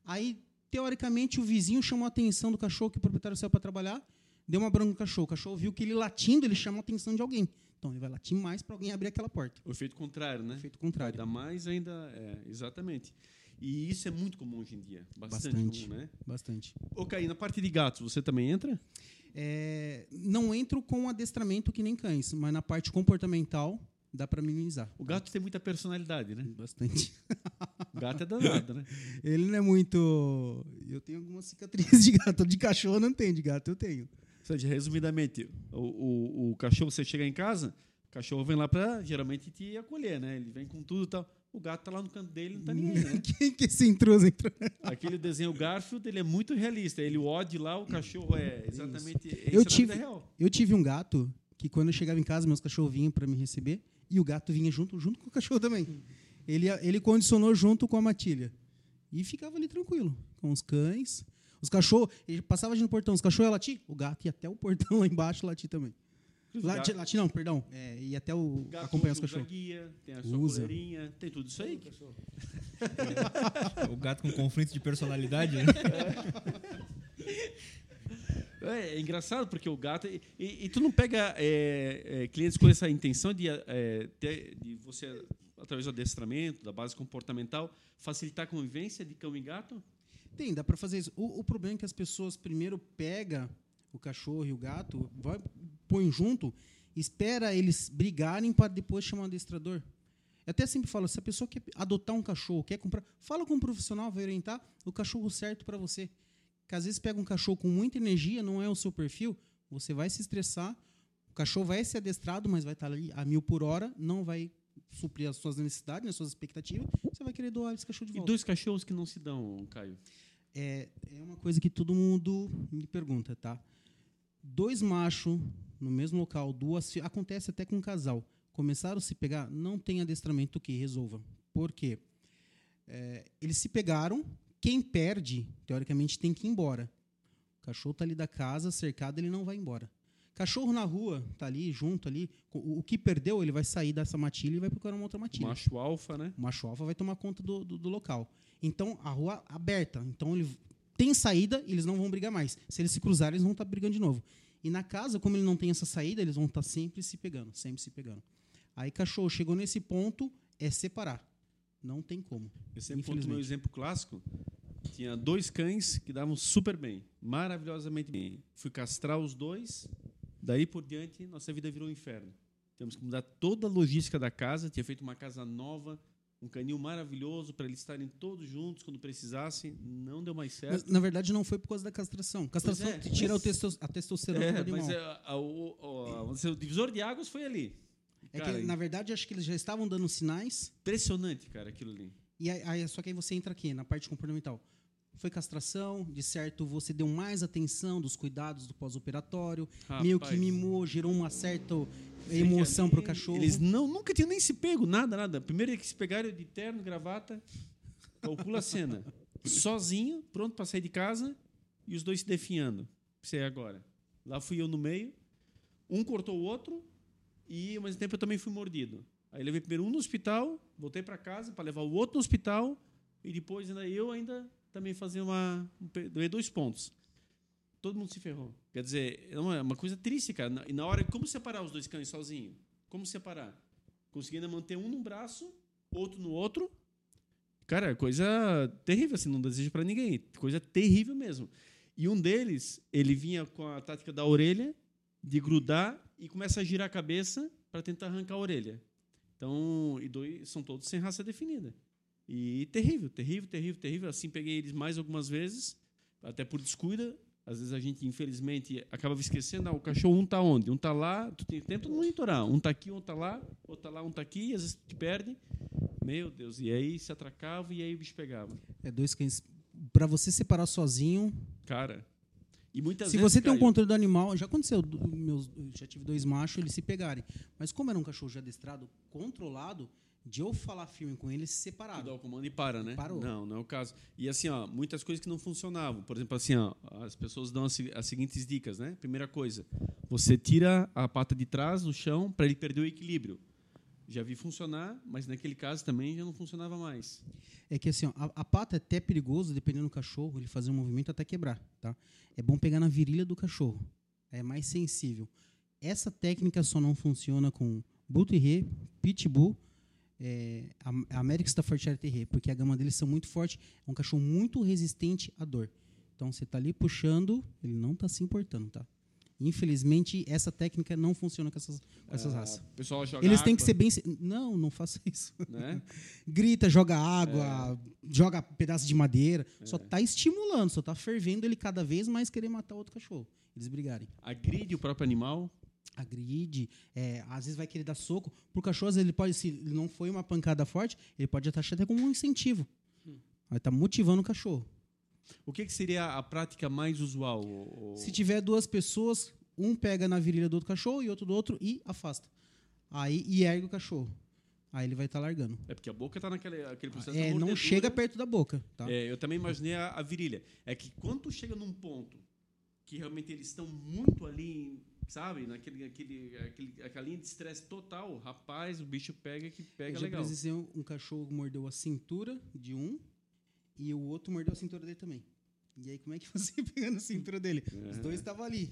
Aí, teoricamente, o vizinho chamou a atenção do cachorro que o proprietário saiu para trabalhar, deu uma bronca no cachorro. O cachorro viu que ele latindo, ele chamou a atenção de alguém. Então ele vai latir mais para alguém abrir aquela porta. o efeito contrário, né? Efeito contrário. Ainda mais ainda, é, exatamente. E isso é muito comum hoje em dia, bastante, Bastante. comum, né? Bastante. Caí, na parte de gatos, você também entra? É, não entro com adestramento que nem cães, mas na parte comportamental dá para minimizar. O gato tem muita personalidade, né? Bastante. O gato é danado, né? Ele não é muito. Eu tenho algumas cicatrizes de gato. De cachorro não tem, de gato eu tenho. Ou seja, resumidamente, o, o, o cachorro, você chega em casa, o cachorro vem lá para geralmente te acolher, né? Ele vem com tudo e tal. O gato tá lá no canto dele, não tá nem aí, né? Quem que esse intruso entrou? Aquele desenho Garfield, ele é muito realista. Ele o ódio lá, o cachorro é exatamente isso Eu é na tive- real. Eu tive um gato que quando eu chegava em casa, meus cachorros vinham para me receber e o gato vinha junto, junto com o cachorro também. Ele, ele condicionou junto com a matilha. E ficava ali tranquilo, com os cães. Os cachorros, ele passava ali no portão, os cachorros iam latir, o gato ia até o portão lá embaixo latir também. Os Latir, gatos- latir não, perdão. É, ia até o. gato acompanhar os cachorros. guia, tem a sua Usa. coleirinha, tem tudo isso aí. O gato com conflito de personalidade. né? É, é engraçado porque o gato. E, e- e tu não pega é, é, clientes com essa intenção de, é, ter- de você, através do adestramento, da base comportamental, facilitar a convivência de cão e gato? Tem, dá para fazer isso. O, o problema é que as pessoas primeiro pega o cachorro e o gato, vai, põe junto, espera eles brigarem para depois chamar o adestrador. Eu até sempre falo, se a pessoa quer adotar um cachorro, quer comprar, fala com um profissional, vai orientar o cachorro certo para você. Que às vezes pega um cachorro com muita energia, não é o seu perfil, você vai se estressar, o cachorro vai ser adestrado, mas vai estar ali a mil por hora, não vai suprir as suas necessidades, as suas expectativas, você vai querer doar esse cachorro de E volta. dois cachorros que não se dão, Caio. É, é uma coisa que todo mundo me pergunta, tá? Dois machos no mesmo local, duas acontece até com um casal. Começaram a se pegar, não tem adestramento que resolva. Por quê? É, eles se pegaram, quem perde, teoricamente, tem que ir embora. O cachorro tá ali da casa, cercado, ele não vai embora. Cachorro na rua, tá ali, junto ali. O, o que perdeu, ele vai sair dessa matilha e vai procurar uma outra matilha. Macho alfa, né? O macho alfa vai tomar conta do, do, do local. Então, a rua aberta. Então, ele tem saída e eles não vão brigar mais. Se eles se cruzarem, eles vão estar brigando de novo. E na casa, como ele não tem essa saída, eles vão estar sempre se pegando, sempre se pegando. Aí, cachorro, chegou nesse ponto, é separar. Não tem como. Eu sempre conto o meu exemplo clássico. Tinha dois cães que davam super bem, maravilhosamente bem. Fui castrar os dois, daí por diante, nossa vida virou um inferno. Temos que mudar toda a logística da casa. Tinha feito uma casa nova, um canil maravilhoso para eles estarem todos juntos quando precisassem. Não deu mais Mas, certo. na verdade, não foi por causa da castração. Castração é, tira mas- o testos- a testosterona É, do animal. mas é, a- o, o- a- o divisor de águas foi ali. É Cara, que, na verdade, acho que eles já estavam dando sinais. impressionante, cara, aquilo ali. E aí- só que aí você entra aqui na parte comportamental. Foi castração, de certo você deu mais atenção dos cuidados do pós-operatório, meio que mimou, gerou uma certa emoção que pro cachorro. Eles não, nunca tinham nem se pego, nada, nada. Primeiro que se pegaram de terno, gravata, calcula a cena. Sozinho, pronto para sair de casa, e os dois se definhando. Sei agora. Lá fui eu no meio, um cortou o outro, e ao mesmo tempo eu também fui mordido. Aí levei primeiro um no hospital, voltei para casa para levar o outro no hospital, e depois ainda eu ainda também fazia uma. um dois pontos. Todo mundo se ferrou. Quer dizer, é uma, uma coisa triste, cara. E na hora, como separar os dois cães sozinho? Como separar? Conseguindo manter um num braço, outro no outro. Cara, coisa terrível, assim, não desejo para ninguém. Coisa terrível mesmo. E um deles, ele vinha com a tática da orelha, de grudar e começa a girar a cabeça para tentar arrancar a orelha. Então, e dois são todos sem raça definida. E terrível, terrível, terrível, terrível. Assim peguei eles mais algumas vezes, até por descuida. Às vezes a gente, infelizmente, acaba esquecendo, ah, o cachorro um tá onde? Um tá lá, tu tem tempo de monitorar. Um tá aqui, um tá lá, outro tá lá, um tá aqui, e às vezes te perde. Meu Deus, e aí se atracava e aí o bicho pegava. É dois cães. Pra você separar sozinho. Cara. E muitas se vezes. você tem um controle do animal. Já aconteceu, meus, eu já tive dois machos, eles se pegarem. Mas como era um cachorro já adestrado, controlado, de eu falar firme com eles, se Tu dá o comando e para, né? Parou. Não, não é o caso. E assim, ó, muitas coisas que não funcionavam. Por exemplo, assim, ó, as pessoas dão as, as seguintes dicas, né? Primeira coisa, você tira a pata de trás do chão para ele perder o equilíbrio. Já vi funcionar, mas naquele caso também já não funcionava mais. É que assim, ó, a, a pata é até perigoso, dependendo do cachorro, ele fazer um movimento até quebrar, tá? É bom pegar na virilha do cachorro. É mais sensível. Essa técnica só não funciona com Bull Terrier, Pitbull, é, Am- American Staffordshire Terrier, porque a gama deles são muito forte. É um cachorro muito resistente à dor. Então, você tá ali puxando, ele não tá se importando, tá? Infelizmente, essa técnica não funciona com essas, com essas Ah, raças. Pessoal joga Eles têm que água, ser bem... Não, não faça isso Né? grita, joga água, joga pedaço de madeira. É. Só tá estimulando, só tá fervendo ele cada vez mais querer matar outro cachorro. Eles brigarem. Agride o próprio animal. Agride, é, às vezes vai querer dar soco. Pro cachorro, às vezes, ele pode, se não foi uma pancada forte, ele pode achar até como um incentivo. Hum. Vai estar motivando o cachorro. O que, que seria a prática mais usual? o- o- Se tiver duas pessoas, um pega na virilha do outro cachorro e outro do outro e afasta. Aí e ergue o cachorro. Aí ele vai estar largando. É porque a boca está naquele aquele processo É, não chega perto da boca, tá? É, eu também imaginei a, a virilha. É que quando chega num ponto que realmente eles estão muito ali, sabe, naquele aquele, aquele, aquela linha de estresse total, rapaz, o bicho pega que Eu pega já legal. presenciei um, um cachorro que mordeu a cintura de um e o outro mordeu a cintura dele também. E aí, como é que você pega na cintura dele? Os dois estavam ali.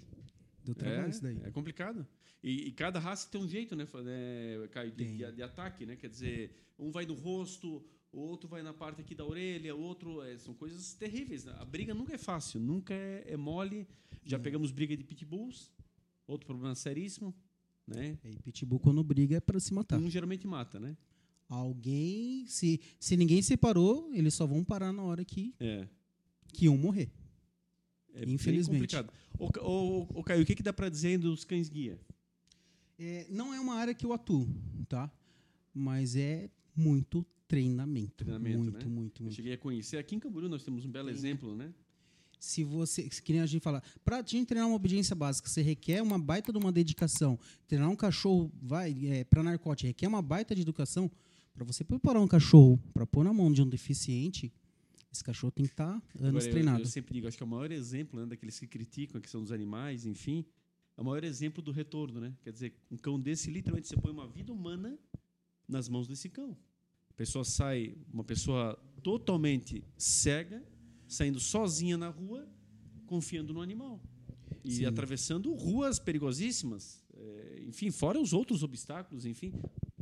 Deu trabalho isso daí. É, é complicado. E, e cada raça tem um jeito, né, né, Caio, de, de- de ataque, né? Quer dizer, um vai no rosto, o outro vai na parte aqui da orelha, o outro. é, são coisas terríveis. né? A briga nunca é fácil, nunca é, é mole. Já pegamos briga de pitbulls, outro problema seríssimo, né? E pitbull, quando briga, é pra se matar. Um geralmente mata, né? Alguém, se, se ninguém separou, eles só vão parar na hora que, É. que um morrer. É bem Infelizmente. complicado. Ô, Ca- ô, ô, Caio, o que, que dá para dizer dos cães guia? É, não é uma área que eu atuo, tá? Mas é muito treinamento. Treinamento, muito, né? muito, Eu muito. cheguei a conhecer. Aqui em Camboriú nós temos um belo né? exemplo, né? Se você, que nem a gente fala, para gente treinar uma obediência básica, você requer uma baita de uma dedicação. Treinar um cachorro, vai, é, para narcótico, requer uma baita de educação. Para você preparar um cachorro para pôr na mão de um deficiente, esse cachorro tem que estar anos Agora, eu- treinado. Eu, sempre digo, acho que é o maior exemplo né, daqueles que criticam a questão dos animais, enfim, é o maior exemplo do retorno, né? Quer dizer, um cão desse, literalmente, você põe uma vida humana nas mãos desse cão. A pessoa sai, uma pessoa totalmente cega, saindo sozinha na rua, confiando no animal. E Sim. atravessando ruas perigosíssimas, eh, enfim, fora os outros obstáculos, enfim,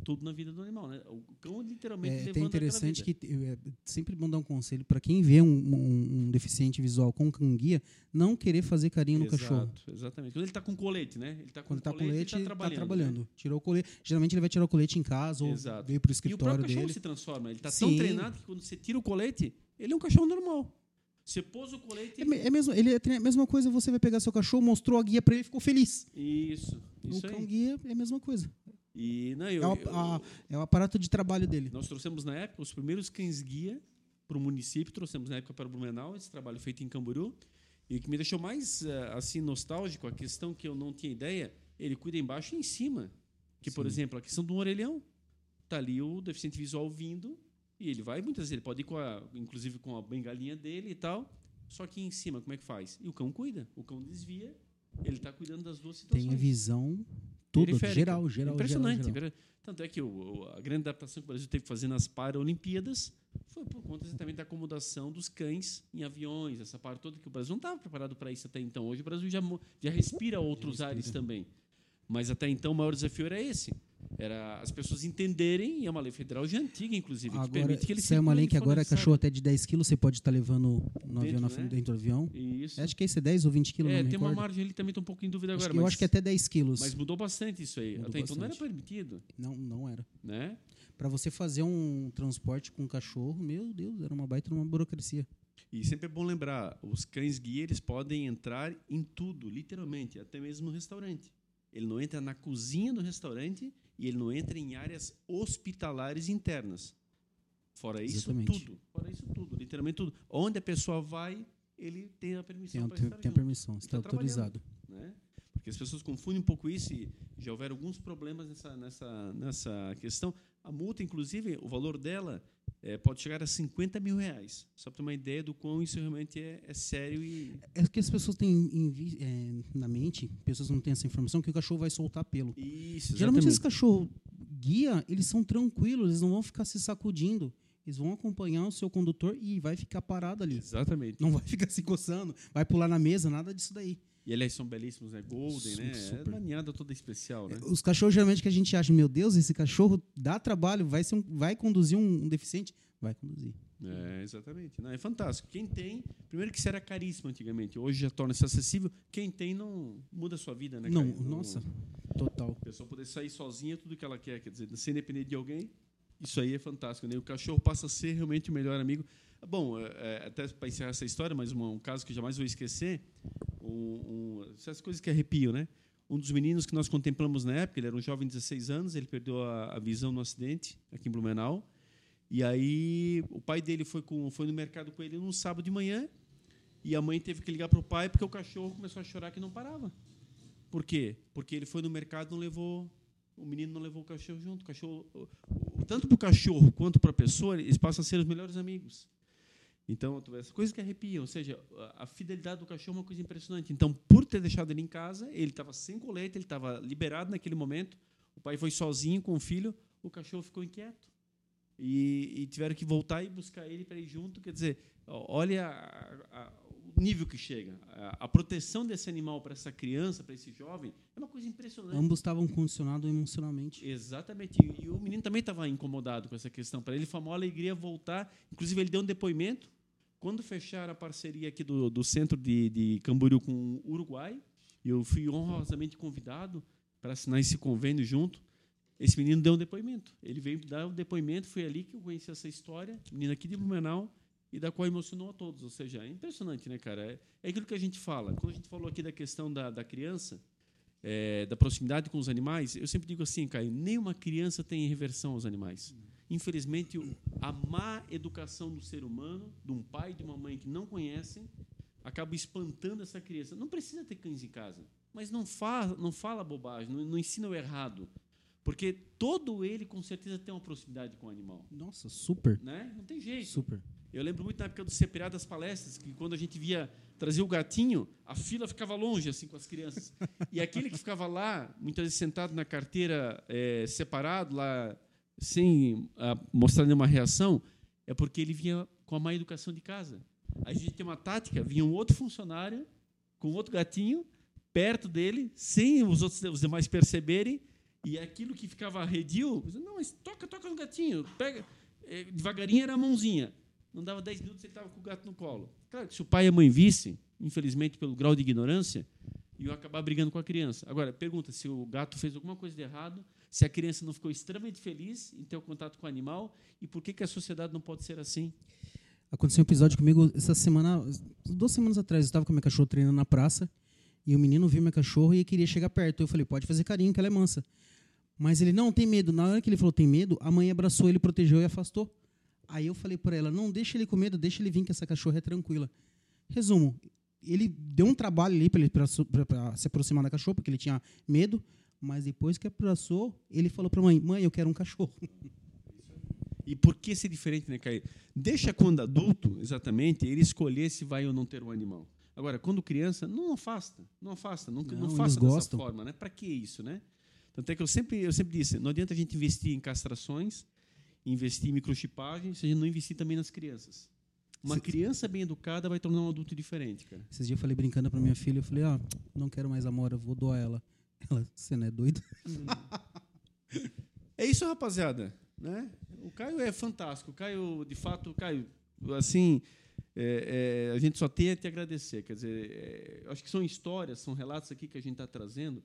tudo na vida do animal, né? O cão literalmente É levando até aquela interessante que é sempre bom dar um conselho para quem vê um, um- um deficiente visual com canguia, não querer fazer carinho no Exato, cachorro. Exatamente. Quando ele está com colete, né? Ele tá com Quando está com colete, ele está tá trabalhando. trabalhando. né? Tirou o colete. Geralmente ele vai tirar o colete em casa ou Exato. veio para o E o escritório próprio cachorro dele. se transforma. Ele está tão treinado que quando você tira o colete, ele é um cachorro normal. Você pôs o colete. É, é mesmo, ele é tre- a mesma coisa, você vai pegar seu cachorro, mostrou a guia para ele, ficou feliz. Isso. o Isso cão aí. guia é a mesma coisa. E, não, eu, É o, a- é o aparato de trabalho dele. nós trouxemos na época os primeiros cães-guia para o município, trouxemos na época para o Blumenau, esse trabalho feito em Camboriú. E o que me deixou mais eh, assim nostálgico, a questão que eu não tinha ideia, ele cuida embaixo e em cima. Que, por Sim. exemplo, a questão do orelhão. Tá ali o deficiente visual vindo e ele vai muitas vezes, ele pode ir com a, inclusive com a bengalinha dele e tal. Só que em cima, como é que faz? E o cão cuida, o cão desvia, ele está cuidando das duas situações. Tem a visão Periférica. geral, geral, Impressionante. geral, geral. Tanto é que o, a grande adaptação que o Brasil teve que fazer nas Paralimpíadas foi por conta exatamente da acomodação dos cães em aviões, essa parte toda que o Brasil não estava preparado para isso até então. Hoje o Brasil já, já respira outros respira. ares também. Mas até então o maior desafio era esse. Era as pessoas entenderem, e é uma lei federal já antiga, inclusive, que Agora, permite que eles saiu uma circulem lei que agora é cachorro até de 10 quilos você pode estar levando no avião Dentro, na né? frente, dentro do avião. Isso. Acho que esse é 10 ou 20 quilos, É, não me tem uma recordo. margem ali também, estou um pouco em dúvida Acho agora. que- eu mas, acho que até 10 quilos. mas mudou bastante isso aí. Mudou até então não era bastante. permitido. Não, não era. Né? Para você fazer um transporte com um cachorro, meu Deus, era uma baita uma burocracia. E sempre é bom lembrar, os cães guia eles podem entrar em tudo, literalmente, até mesmo no restaurante. Ele não entra na cozinha do restaurante e ele não entra em áreas hospitalares internas. Fora isso Exatamente. tudo, fora isso tudo, literalmente tudo. Onde a pessoa vai, ele tem a Tem, permissão tem, estar tem a permissão, está Tá trabalhando. autorizado. né? Porque as pessoas confundem um pouco isso e já houveram alguns problemas nessa, nessa, nessa questão. A multa, inclusive, o valor dela eh, pode chegar a 50 mil reais. Só para ter uma ideia do quão isso realmente é, é sério e. É que as pessoas têm em é, na mente, pessoas não têm essa informação, que o cachorro vai soltar pelo. Isso, Geralmente exatamente. esses cachorros guia, eles são tranquilos, eles não vão ficar se sacudindo. Eles vão acompanhar o seu condutor e vai ficar parado ali. Exatamente. Não vai ficar se coçando, vai pular na mesa, nada disso daí. E aliás, são belíssimos, né? Golden, né? É super. uma ninhada toda especial, né? Os cachorros geralmente que a gente acha, meu Deus, esse cachorro dá trabalho, vai, ser um- vai conduzir um, um deficiente? Vai conduzir. É, exatamente. Não, é fantástico. Quem tem, primeiro que isso era caríssimo antigamente, hoje já torna-se acessível. Quem tem não muda a sua vida, né? Não, nossa, total. A pessoa poder sair sozinha, tudo que ela quer, quer dizer, sem depender de alguém, isso aí é fantástico. Né? O cachorro passa a ser realmente o melhor amigo. Bom, é, é, até para encerrar essa história, mas um, um caso que jamais vou esquecer, um, um, essas coisas que arrepiam, né? Um dos meninos que nós contemplamos na época, ele era um jovem de 16 anos, ele perdeu a, a visão no acidente aqui em Blumenau. E aí o pai dele foi, com, foi no mercado com ele num sábado de manhã e a mãe teve que ligar para o pai porque o cachorro começou a chorar que não parava. Por quê? Porque ele foi no mercado não levou o menino não levou o cachorro junto. O cachorro, tanto para o cachorro quanto para a pessoa, eles passam a ser os melhores amigos. Então, essas coisas que arrepiam, ou seja, a, fidelidade do cachorro é uma coisa impressionante. Então, por ter deixado ele em casa, ele estava sem colete, ele estava liberado naquele momento. O pai foi sozinho com o filho, o cachorro ficou inquieto. E, e tiveram que voltar e buscar ele para ir junto. Quer dizer, olha a- a- o nível que chega. A, a proteção desse animal para essa criança, para esse jovem, é uma coisa impressionante. Ambos estavam condicionados emocionalmente. Exatamente. E, e o menino também estava incomodado com essa questão. Para ele foi uma alegria voltar. Inclusive, ele deu um depoimento. Quando fecharam a parceria aqui do, do centro de, de Camboriú com o Uruguai, eu fui honrosamente convidado para assinar esse convênio junto. Esse menino deu um depoimento. Ele veio dar um depoimento. Foi ali que eu conheci essa história. Menino aqui de Blumenau e da qual emocionou a todos. Ou seja, é impressionante, né, cara? É, é aquilo que a gente fala. Quando a gente falou aqui da questão da, da criança, é, da proximidade com os animais, eu sempre digo assim, Caio, nenhuma criança tem reversão aos animais. Infelizmente, a má educação do ser humano, de um pai e de uma mãe que não conhecem, acaba espantando essa criança. Não precisa ter cães em casa, mas não fala, não fala bobagem, não, não ensina o errado. Porque todo ele, com certeza, tem uma proximidade com o animal. Nossa, super. Né? Não tem jeito. Super. Eu lembro muito na época do CPA das palestras, que quando a gente via trazer o gatinho, a fila ficava longe assim com as crianças. E aquele que ficava lá, muitas vezes sentado na carteira, é, separado, lá, sem ah, mostrar nenhuma reação, é porque ele vinha com a má educação de casa. A gente tem uma tática, vinha um outro funcionário com outro gatinho perto dele, sem os outros os demais perceberem, e aquilo que ficava arredio, não, mas toca, toca no gatinho, pega, é, devagarinho era a mãozinha. Não dava 10 minutos, ele estava com o gato no colo. Claro que se o pai e a mãe vissem, infelizmente pelo grau de ignorância, iam acabar brigando com a criança. Agora, pergunta se o gato fez alguma coisa de errado, se a criança não ficou extremamente feliz em ter o contato com o animal e por que, que a sociedade não pode ser assim? Aconteceu um episódio comigo essa semana, duas semanas atrás, eu estava com a minha cachorra treinando na praça e o menino viu minha cachorra e queria chegar perto. Eu falei, pode fazer carinho, que ela é mansa. Mas ele não tem medo. Na hora que ele falou tem medo, a mãe abraçou ele, protegeu e afastou. Aí eu falei para ela, não, deixa ele com medo, deixa ele vir que essa cachorra é tranquila. Resumo, ele deu um trabalho ali para se aproximar da cachorra, porque ele tinha medo, mas depois que abraçou, ele falou para a mãe, mãe, eu quero um cachorro. E por que ser diferente, né, Caio? Deixa quando adulto, exatamente, ele escolher se vai ou não ter um animal. Agora, quando criança, não afasta, não afasta, não, não, não faça dessa gostam. forma, né? Para que isso, né? Tanto é que eu sempre, eu sempre disse, não adianta a gente investir em castrações, investir em microchipagem, se a gente não investir também nas crianças. Uma criança bem educada vai tornar um adulto diferente, cara. Esses dias eu falei brincando para minha filha, eu falei, ah, não quero mais amor, eu vou doar ela. Ela, você não é doido? é isso, rapaziada. Né? O Caio é fantástico. O Caio, de fato, Caio, assim, é, é, a gente só tem a te agradecer. Quer dizer, é, acho que são histórias, são relatos aqui que a gente está trazendo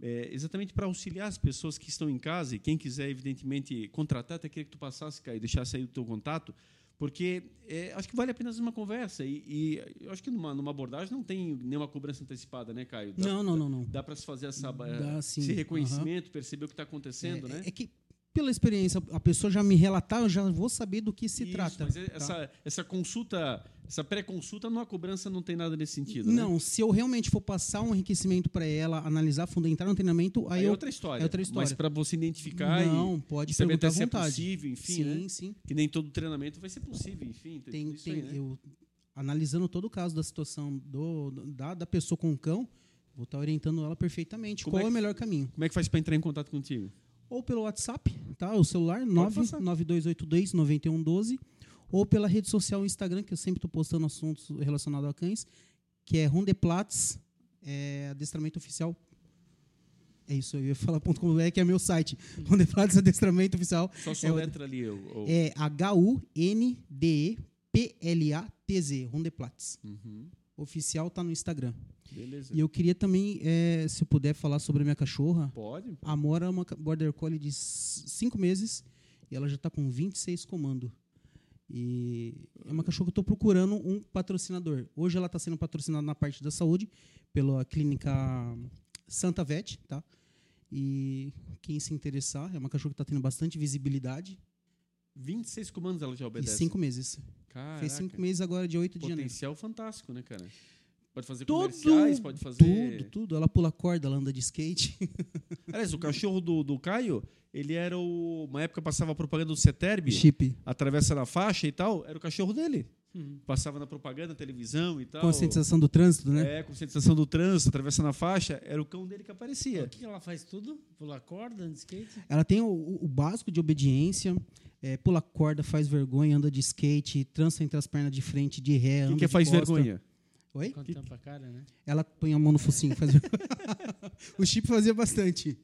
é, exatamente para auxiliar as pessoas que estão em casa e quem quiser, evidentemente, contratar, até queria que tu passasse, e deixasse aí o teu contato, porque é, acho que vale apenas uma conversa. E, e eu acho que numa, numa, abordagem não tem nenhuma cobrança antecipada, né, Caio? Dá, não, não, não, não. Dá para se fazer essa, dá, esse reconhecimento, uhum. perceber o que está acontecendo, é, né? É que pela experiência, a pessoa já me relatar, eu já vou saber do que se Isso, trata. Mas tá? essa, essa consulta, essa pré-consulta, numa cobrança não tem nada nesse sentido. Né? Não, né? se eu realmente for passar um enriquecimento para ela, analisar fundo, entrar no treinamento, aí, aí é outra história. É outra história. Mas para você identificar não, e, pode e saber até se é possível, enfim, sim, né? sim. Que nem todo treinamento vai ser possível, enfim. Tem, tem, aí, né? eu analisando todo o caso da situação do, da, da pessoa com o cão, vou estar orientando ela perfeitamente. Como Qual é, que, é o melhor caminho? Como é que faz para entrar em contato contigo? Ou pelo WhatsApp, tá? O celular 992829112 ou pela rede social Instagram, que eu sempre estou postando assuntos relacionados a cães, que é Rondeplatz, é, adestramento oficial. É isso, eu ia falar ponto é que é meu site. Rondeplatz Adestramento Oficial. Só sua é letra ali. O, É H-U-N-D-E-P-L-A-T-Z, Rondeplatz. Uhum. Oficial está no Instagram. Beleza. E eu queria também, é, se eu puder falar sobre a minha cachorra. Pode. A Mora é uma Border Collie de 5 meses e ela já está com 26 comandos. E é uma cachorra que eu estou procurando um patrocinador. Hoje ela está sendo patrocinada na parte da saúde pela clínica Santa Vet, tá? E quem se interessar, é uma cachorra que está tendo bastante visibilidade. 26 comandos ela já obedece. E 5 meses. Caraca. Fez 5 meses agora, de 8 de janeiro. Potencial fantástico, né, cara? Pode fazer tudo, comerciais, pode fazer. Tudo, tudo. Ela pula corda, ela anda de skate. Aliás, o cachorro do, do Caio, ele era o. Uma época passava a propaganda do Ceterb. Chip. Atravessa na faixa e tal. Era o cachorro dele. Hum. Passava na propaganda, na televisão e tal. Conscientização do trânsito, né? É, conscientização do trânsito, atravessa na faixa. Era o cão dele que aparecia. O que ela faz tudo? Pula corda, anda de skate? Ela tem o, o básico de obediência. É, pula corda, faz vergonha, anda de skate, trança entre as pernas de frente, de ré. O que, que é faz costa. vergonha? Oi? Quanto tampa a cara, né? Ela põe a mão no focinho. Fazia... o chip fazia bastante.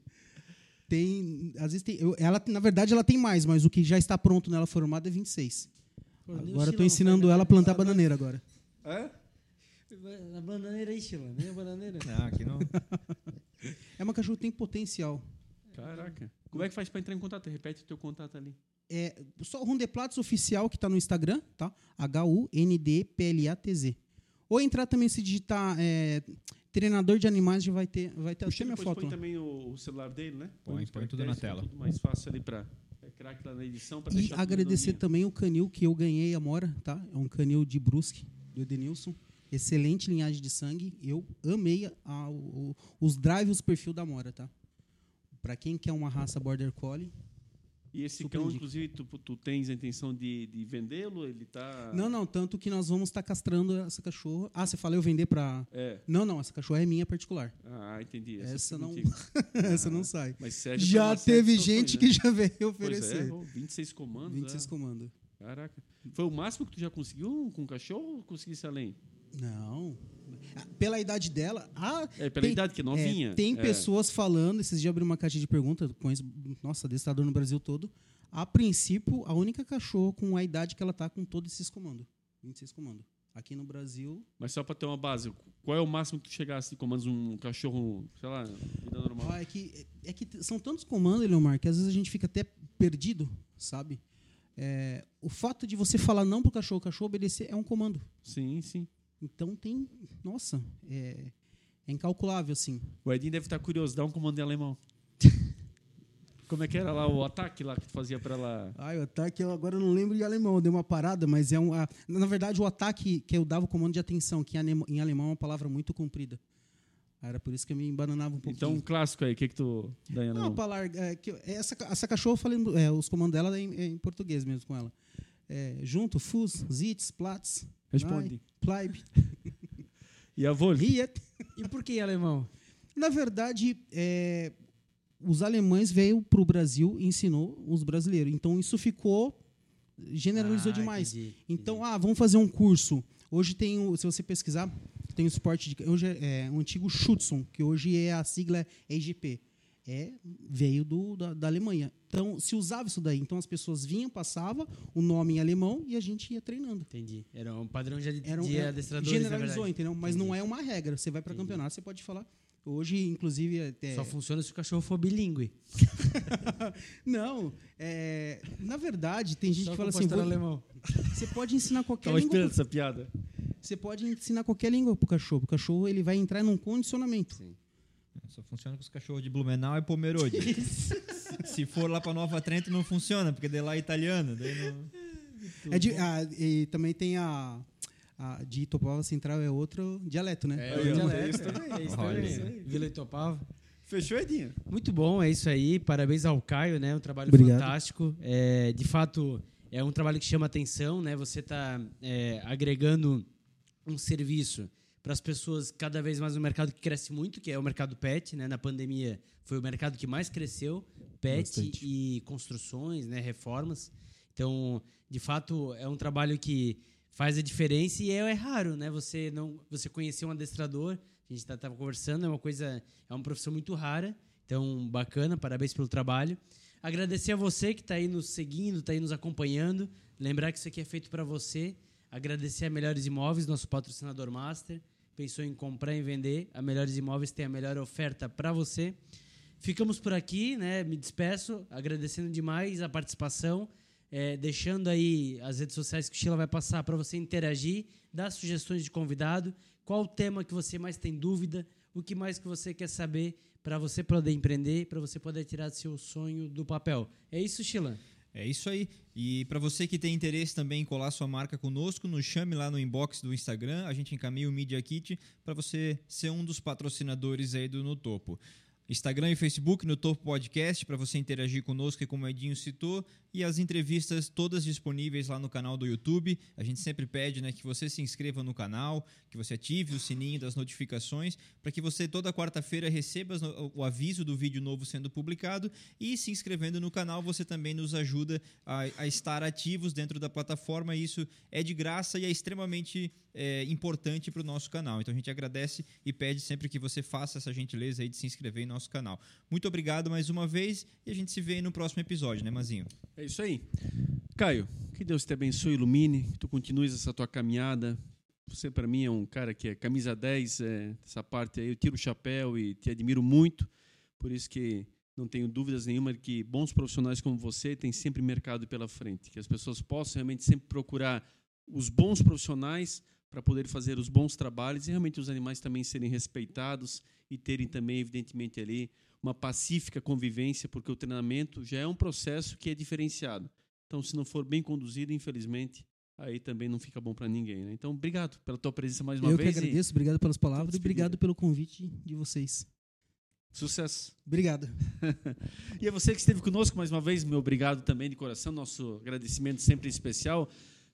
Tem, às vezes tem, eu- ela, na verdade, ela tem mais, mas o que já está pronto nela formado é 26. Pô, Agora eu tô Chilão ensinando ela a plantar bananeira agora. É? A bananeira aí, Chilão. Nem a bananeira. Ah, aqui não. É uma cachorra que tem potencial. Caraca. Como é que faz para entrar em contato? Repete o teu contato ali. É só o Rundeplats oficial que está no Instagram, tá? H-U-N-D-P-L-A-T-Z. Ou entrar também se digitar é, treinador de animais, já vai ter, vai ter até minha foto. põe lá. também o, o celular dele, né? Põe, põe tudo na tela. Tudo mais fácil ali para craque lá na edição. E agradecer também o canil que eu ganhei, Amora, tá? É um canil de Brusque, do Edenilson. Excelente linhagem de sangue. Eu amei a- o- os drives os perfil da Amora, tá? Pra quem quer uma raça Border Collie. E esse Super cão, indico. inclusive, tu, tu tens a intenção de, de vendê-lo? Ele tá. Não, não, tanto que nós vamos estar castrando essa cachorra. Ah, você falou eu vender pra. É. Não, não, essa cachorra é minha particular. Ah, entendi. Essa fica não- essa não sai. Mas serve Já teve gente né? que já veio Pois oferecer. é, oh, 26 comandos. 26 é. comandos. Caraca. Foi o máximo que tu já conseguiu com cachorro ou conseguisse além? Não. Pela idade dela. Ah, É, pela Tem- idade, que é novinha. É, tem É. pessoas falando, esses dias eu abri uma caixa de perguntas, conheço, nossa, adestrador no Brasil todo. A princípio, a única cachorro com a idade que ela tá com todos esses comandos. 26 comandos. Aqui no Brasil, Mas só pra ter uma base, qual é o máximo que tu chegasse de comandos um cachorro, sei lá, vida normal? ah, é que, é que são tantos comandos, Leomar, que às vezes a gente fica até perdido, sabe? É, o fato de você falar não pro cachorro, o cachorro obedecer é um comando. Sim, sim. Então tem, nossa, é, é incalculável, assim. O Edinho deve estar curioso, dá um comando em alemão. Como é que era lá o ataque lá que tu fazia pra ela? Ai, o ataque, eu agora não lembro de alemão, eu dei uma parada, mas é um. a- na verdade, o ataque que eu dava o comando de atenção, que em alemão é uma palavra muito comprida. Era por isso que eu me embananava um pouquinho. Então, um clássico aí, o que que tu dá em não, alemão? palavra, é, que eu- essa, essa cachorra, eu falei, é, os comandos dela é em, é em português mesmo com ela. É, junto, Fus, Zitz, Platz, Responde. Pleib, E a Volk? Riet. E por que alemão? Na verdade, é, os alemães veio para o Brasil e ensinou os brasileiros. Então, isso ficou. generalizou Ah, demais. entendi, Então, ah, vamos fazer um curso. Hoje tem, se você pesquisar, tem o esporte de, hoje é, é o antigo Schutzson, que hoje é a sigla EGP. É, veio do, da, da Alemanha. Então, se usava isso daí. Então, as pessoas vinham, passava o nome em alemão e a gente ia treinando. Entendi. Era um padrão de, Era um, de é, adestradores, generalizou, entendeu? Mas não é uma regra. Você vai para Entendi. campeonato, você pode falar. Hoje, inclusive, até, Só funciona se o cachorro for bilíngue. Não, é, na verdade, tem gente Só que fala o assim: vou- alemão. você pode ensinar qualquer Tava língua. esperando essa piada. Você pode ensinar qualquer língua pro cachorro. O cachorro ele vai entrar num condicionamento. Só funciona com os cachorros de Blumenau e Pomerode. Se for lá pra Nova Trento, não funciona, porque de lá é italiano. Daí não... É de- ah, e também tem a, a de Itopava Central é outro dialeto, né? É, o ó, dialeto, é isso é isso também. aí. Vila Itopava. Fechou, Edinho? Muito bom, é isso aí. Parabéns ao Caio, né? Um trabalho Obrigado. fantástico. É, de fato, é um trabalho que chama atenção, né? Você está agregando um serviço para as pessoas cada vez mais no mercado que cresce muito, que é o mercado pet, né? Na pandemia foi o mercado que mais cresceu, pet Bastante. e construções, né? Reformas. Então, de fato, é um trabalho que faz a diferença e é, é raro, né? Você não, você conhecer um adestrador, a gente estava conversando, é uma coisa, é uma profissão muito rara. Então, bacana, parabéns pelo trabalho. Agradecer a você que está aí nos seguindo, está aí nos acompanhando. Lembrar que isso aqui é feito para você. Agradecer a Melhores Imóveis, nosso patrocinador master. Pensou em comprar e vender? A Melhores Imóveis tem a melhor oferta para você. Ficamos por aqui, né? Me despeço, agradecendo demais a participação, é, deixando aí as redes sociais que o Sheila vai passar para você interagir, dar sugestões de convidado, qual o tema que você mais tem dúvida, o que mais que você quer saber para você poder empreender, para você poder tirar seu sonho do papel. É isso, Sheila? É isso aí. E para você que tem interesse também em colar sua marca conosco, nos chame lá no inbox do Instagram. A gente encaminha o Media Kit para você ser um dos patrocinadores aí do No Topo. Instagram e Facebook no Topo Podcast para você interagir conosco, como o Edinho citou, e as entrevistas todas disponíveis lá no canal do YouTube. A gente sempre pede né, que você se inscreva no canal, que você ative o sininho das notificações, para que você toda quarta-feira receba o aviso do vídeo novo sendo publicado. E se inscrevendo no canal, você também nos ajuda a, a estar ativos dentro da plataforma. Isso é de graça e é extremamente é, importante para o nosso canal. Então a gente agradece e pede sempre que você faça essa gentileza aí de se inscrever em nosso canal. Muito obrigado mais uma vez e a gente se vê no próximo episódio, né, Mazinho? É isso aí. Caio, que Deus te abençoe ilumine, que tu continues essa tua caminhada. Você, para mim, é um cara que é camisa 10, é, essa parte aí, eu tiro o chapéu e te admiro muito. Por isso que não tenho dúvidas nenhuma de que bons profissionais como você têm sempre mercado pela frente. Que as pessoas possam realmente sempre procurar os bons profissionais para poder fazer os bons trabalhos e realmente os animais também serem respeitados e terem também, evidentemente, ali uma pacífica convivência, porque o treinamento já é um processo que é diferenciado. Então, se não for bem conduzido, infelizmente, aí também não fica bom para ninguém. Né? Então, obrigado pela tua presença mais uma Eu vez. Eu que agradeço, obrigado pelas palavras e obrigado pelo convite de vocês. Sucesso. Obrigado. e a você que esteve conosco mais uma vez, meu obrigado também de coração, nosso agradecimento sempre especial.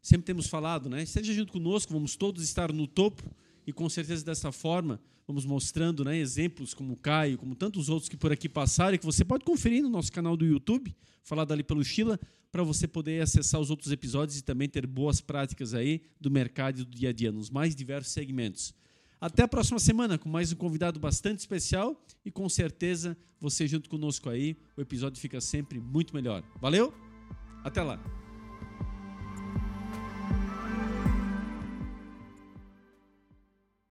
Sempre temos falado, né? Esteja junto conosco, vamos todos estar no topo e com certeza dessa forma vamos mostrando né, exemplos como o Caio, como tantos outros que por aqui passaram, e que você pode conferir no nosso canal do YouTube, falado ali pelo Sheila, para você poder acessar os outros episódios e também ter boas práticas aí do mercado e do dia a dia, nos mais diversos segmentos. Até a próxima semana com mais um convidado bastante especial e com certeza você junto conosco aí, o episódio fica sempre muito melhor. Valeu? Até lá!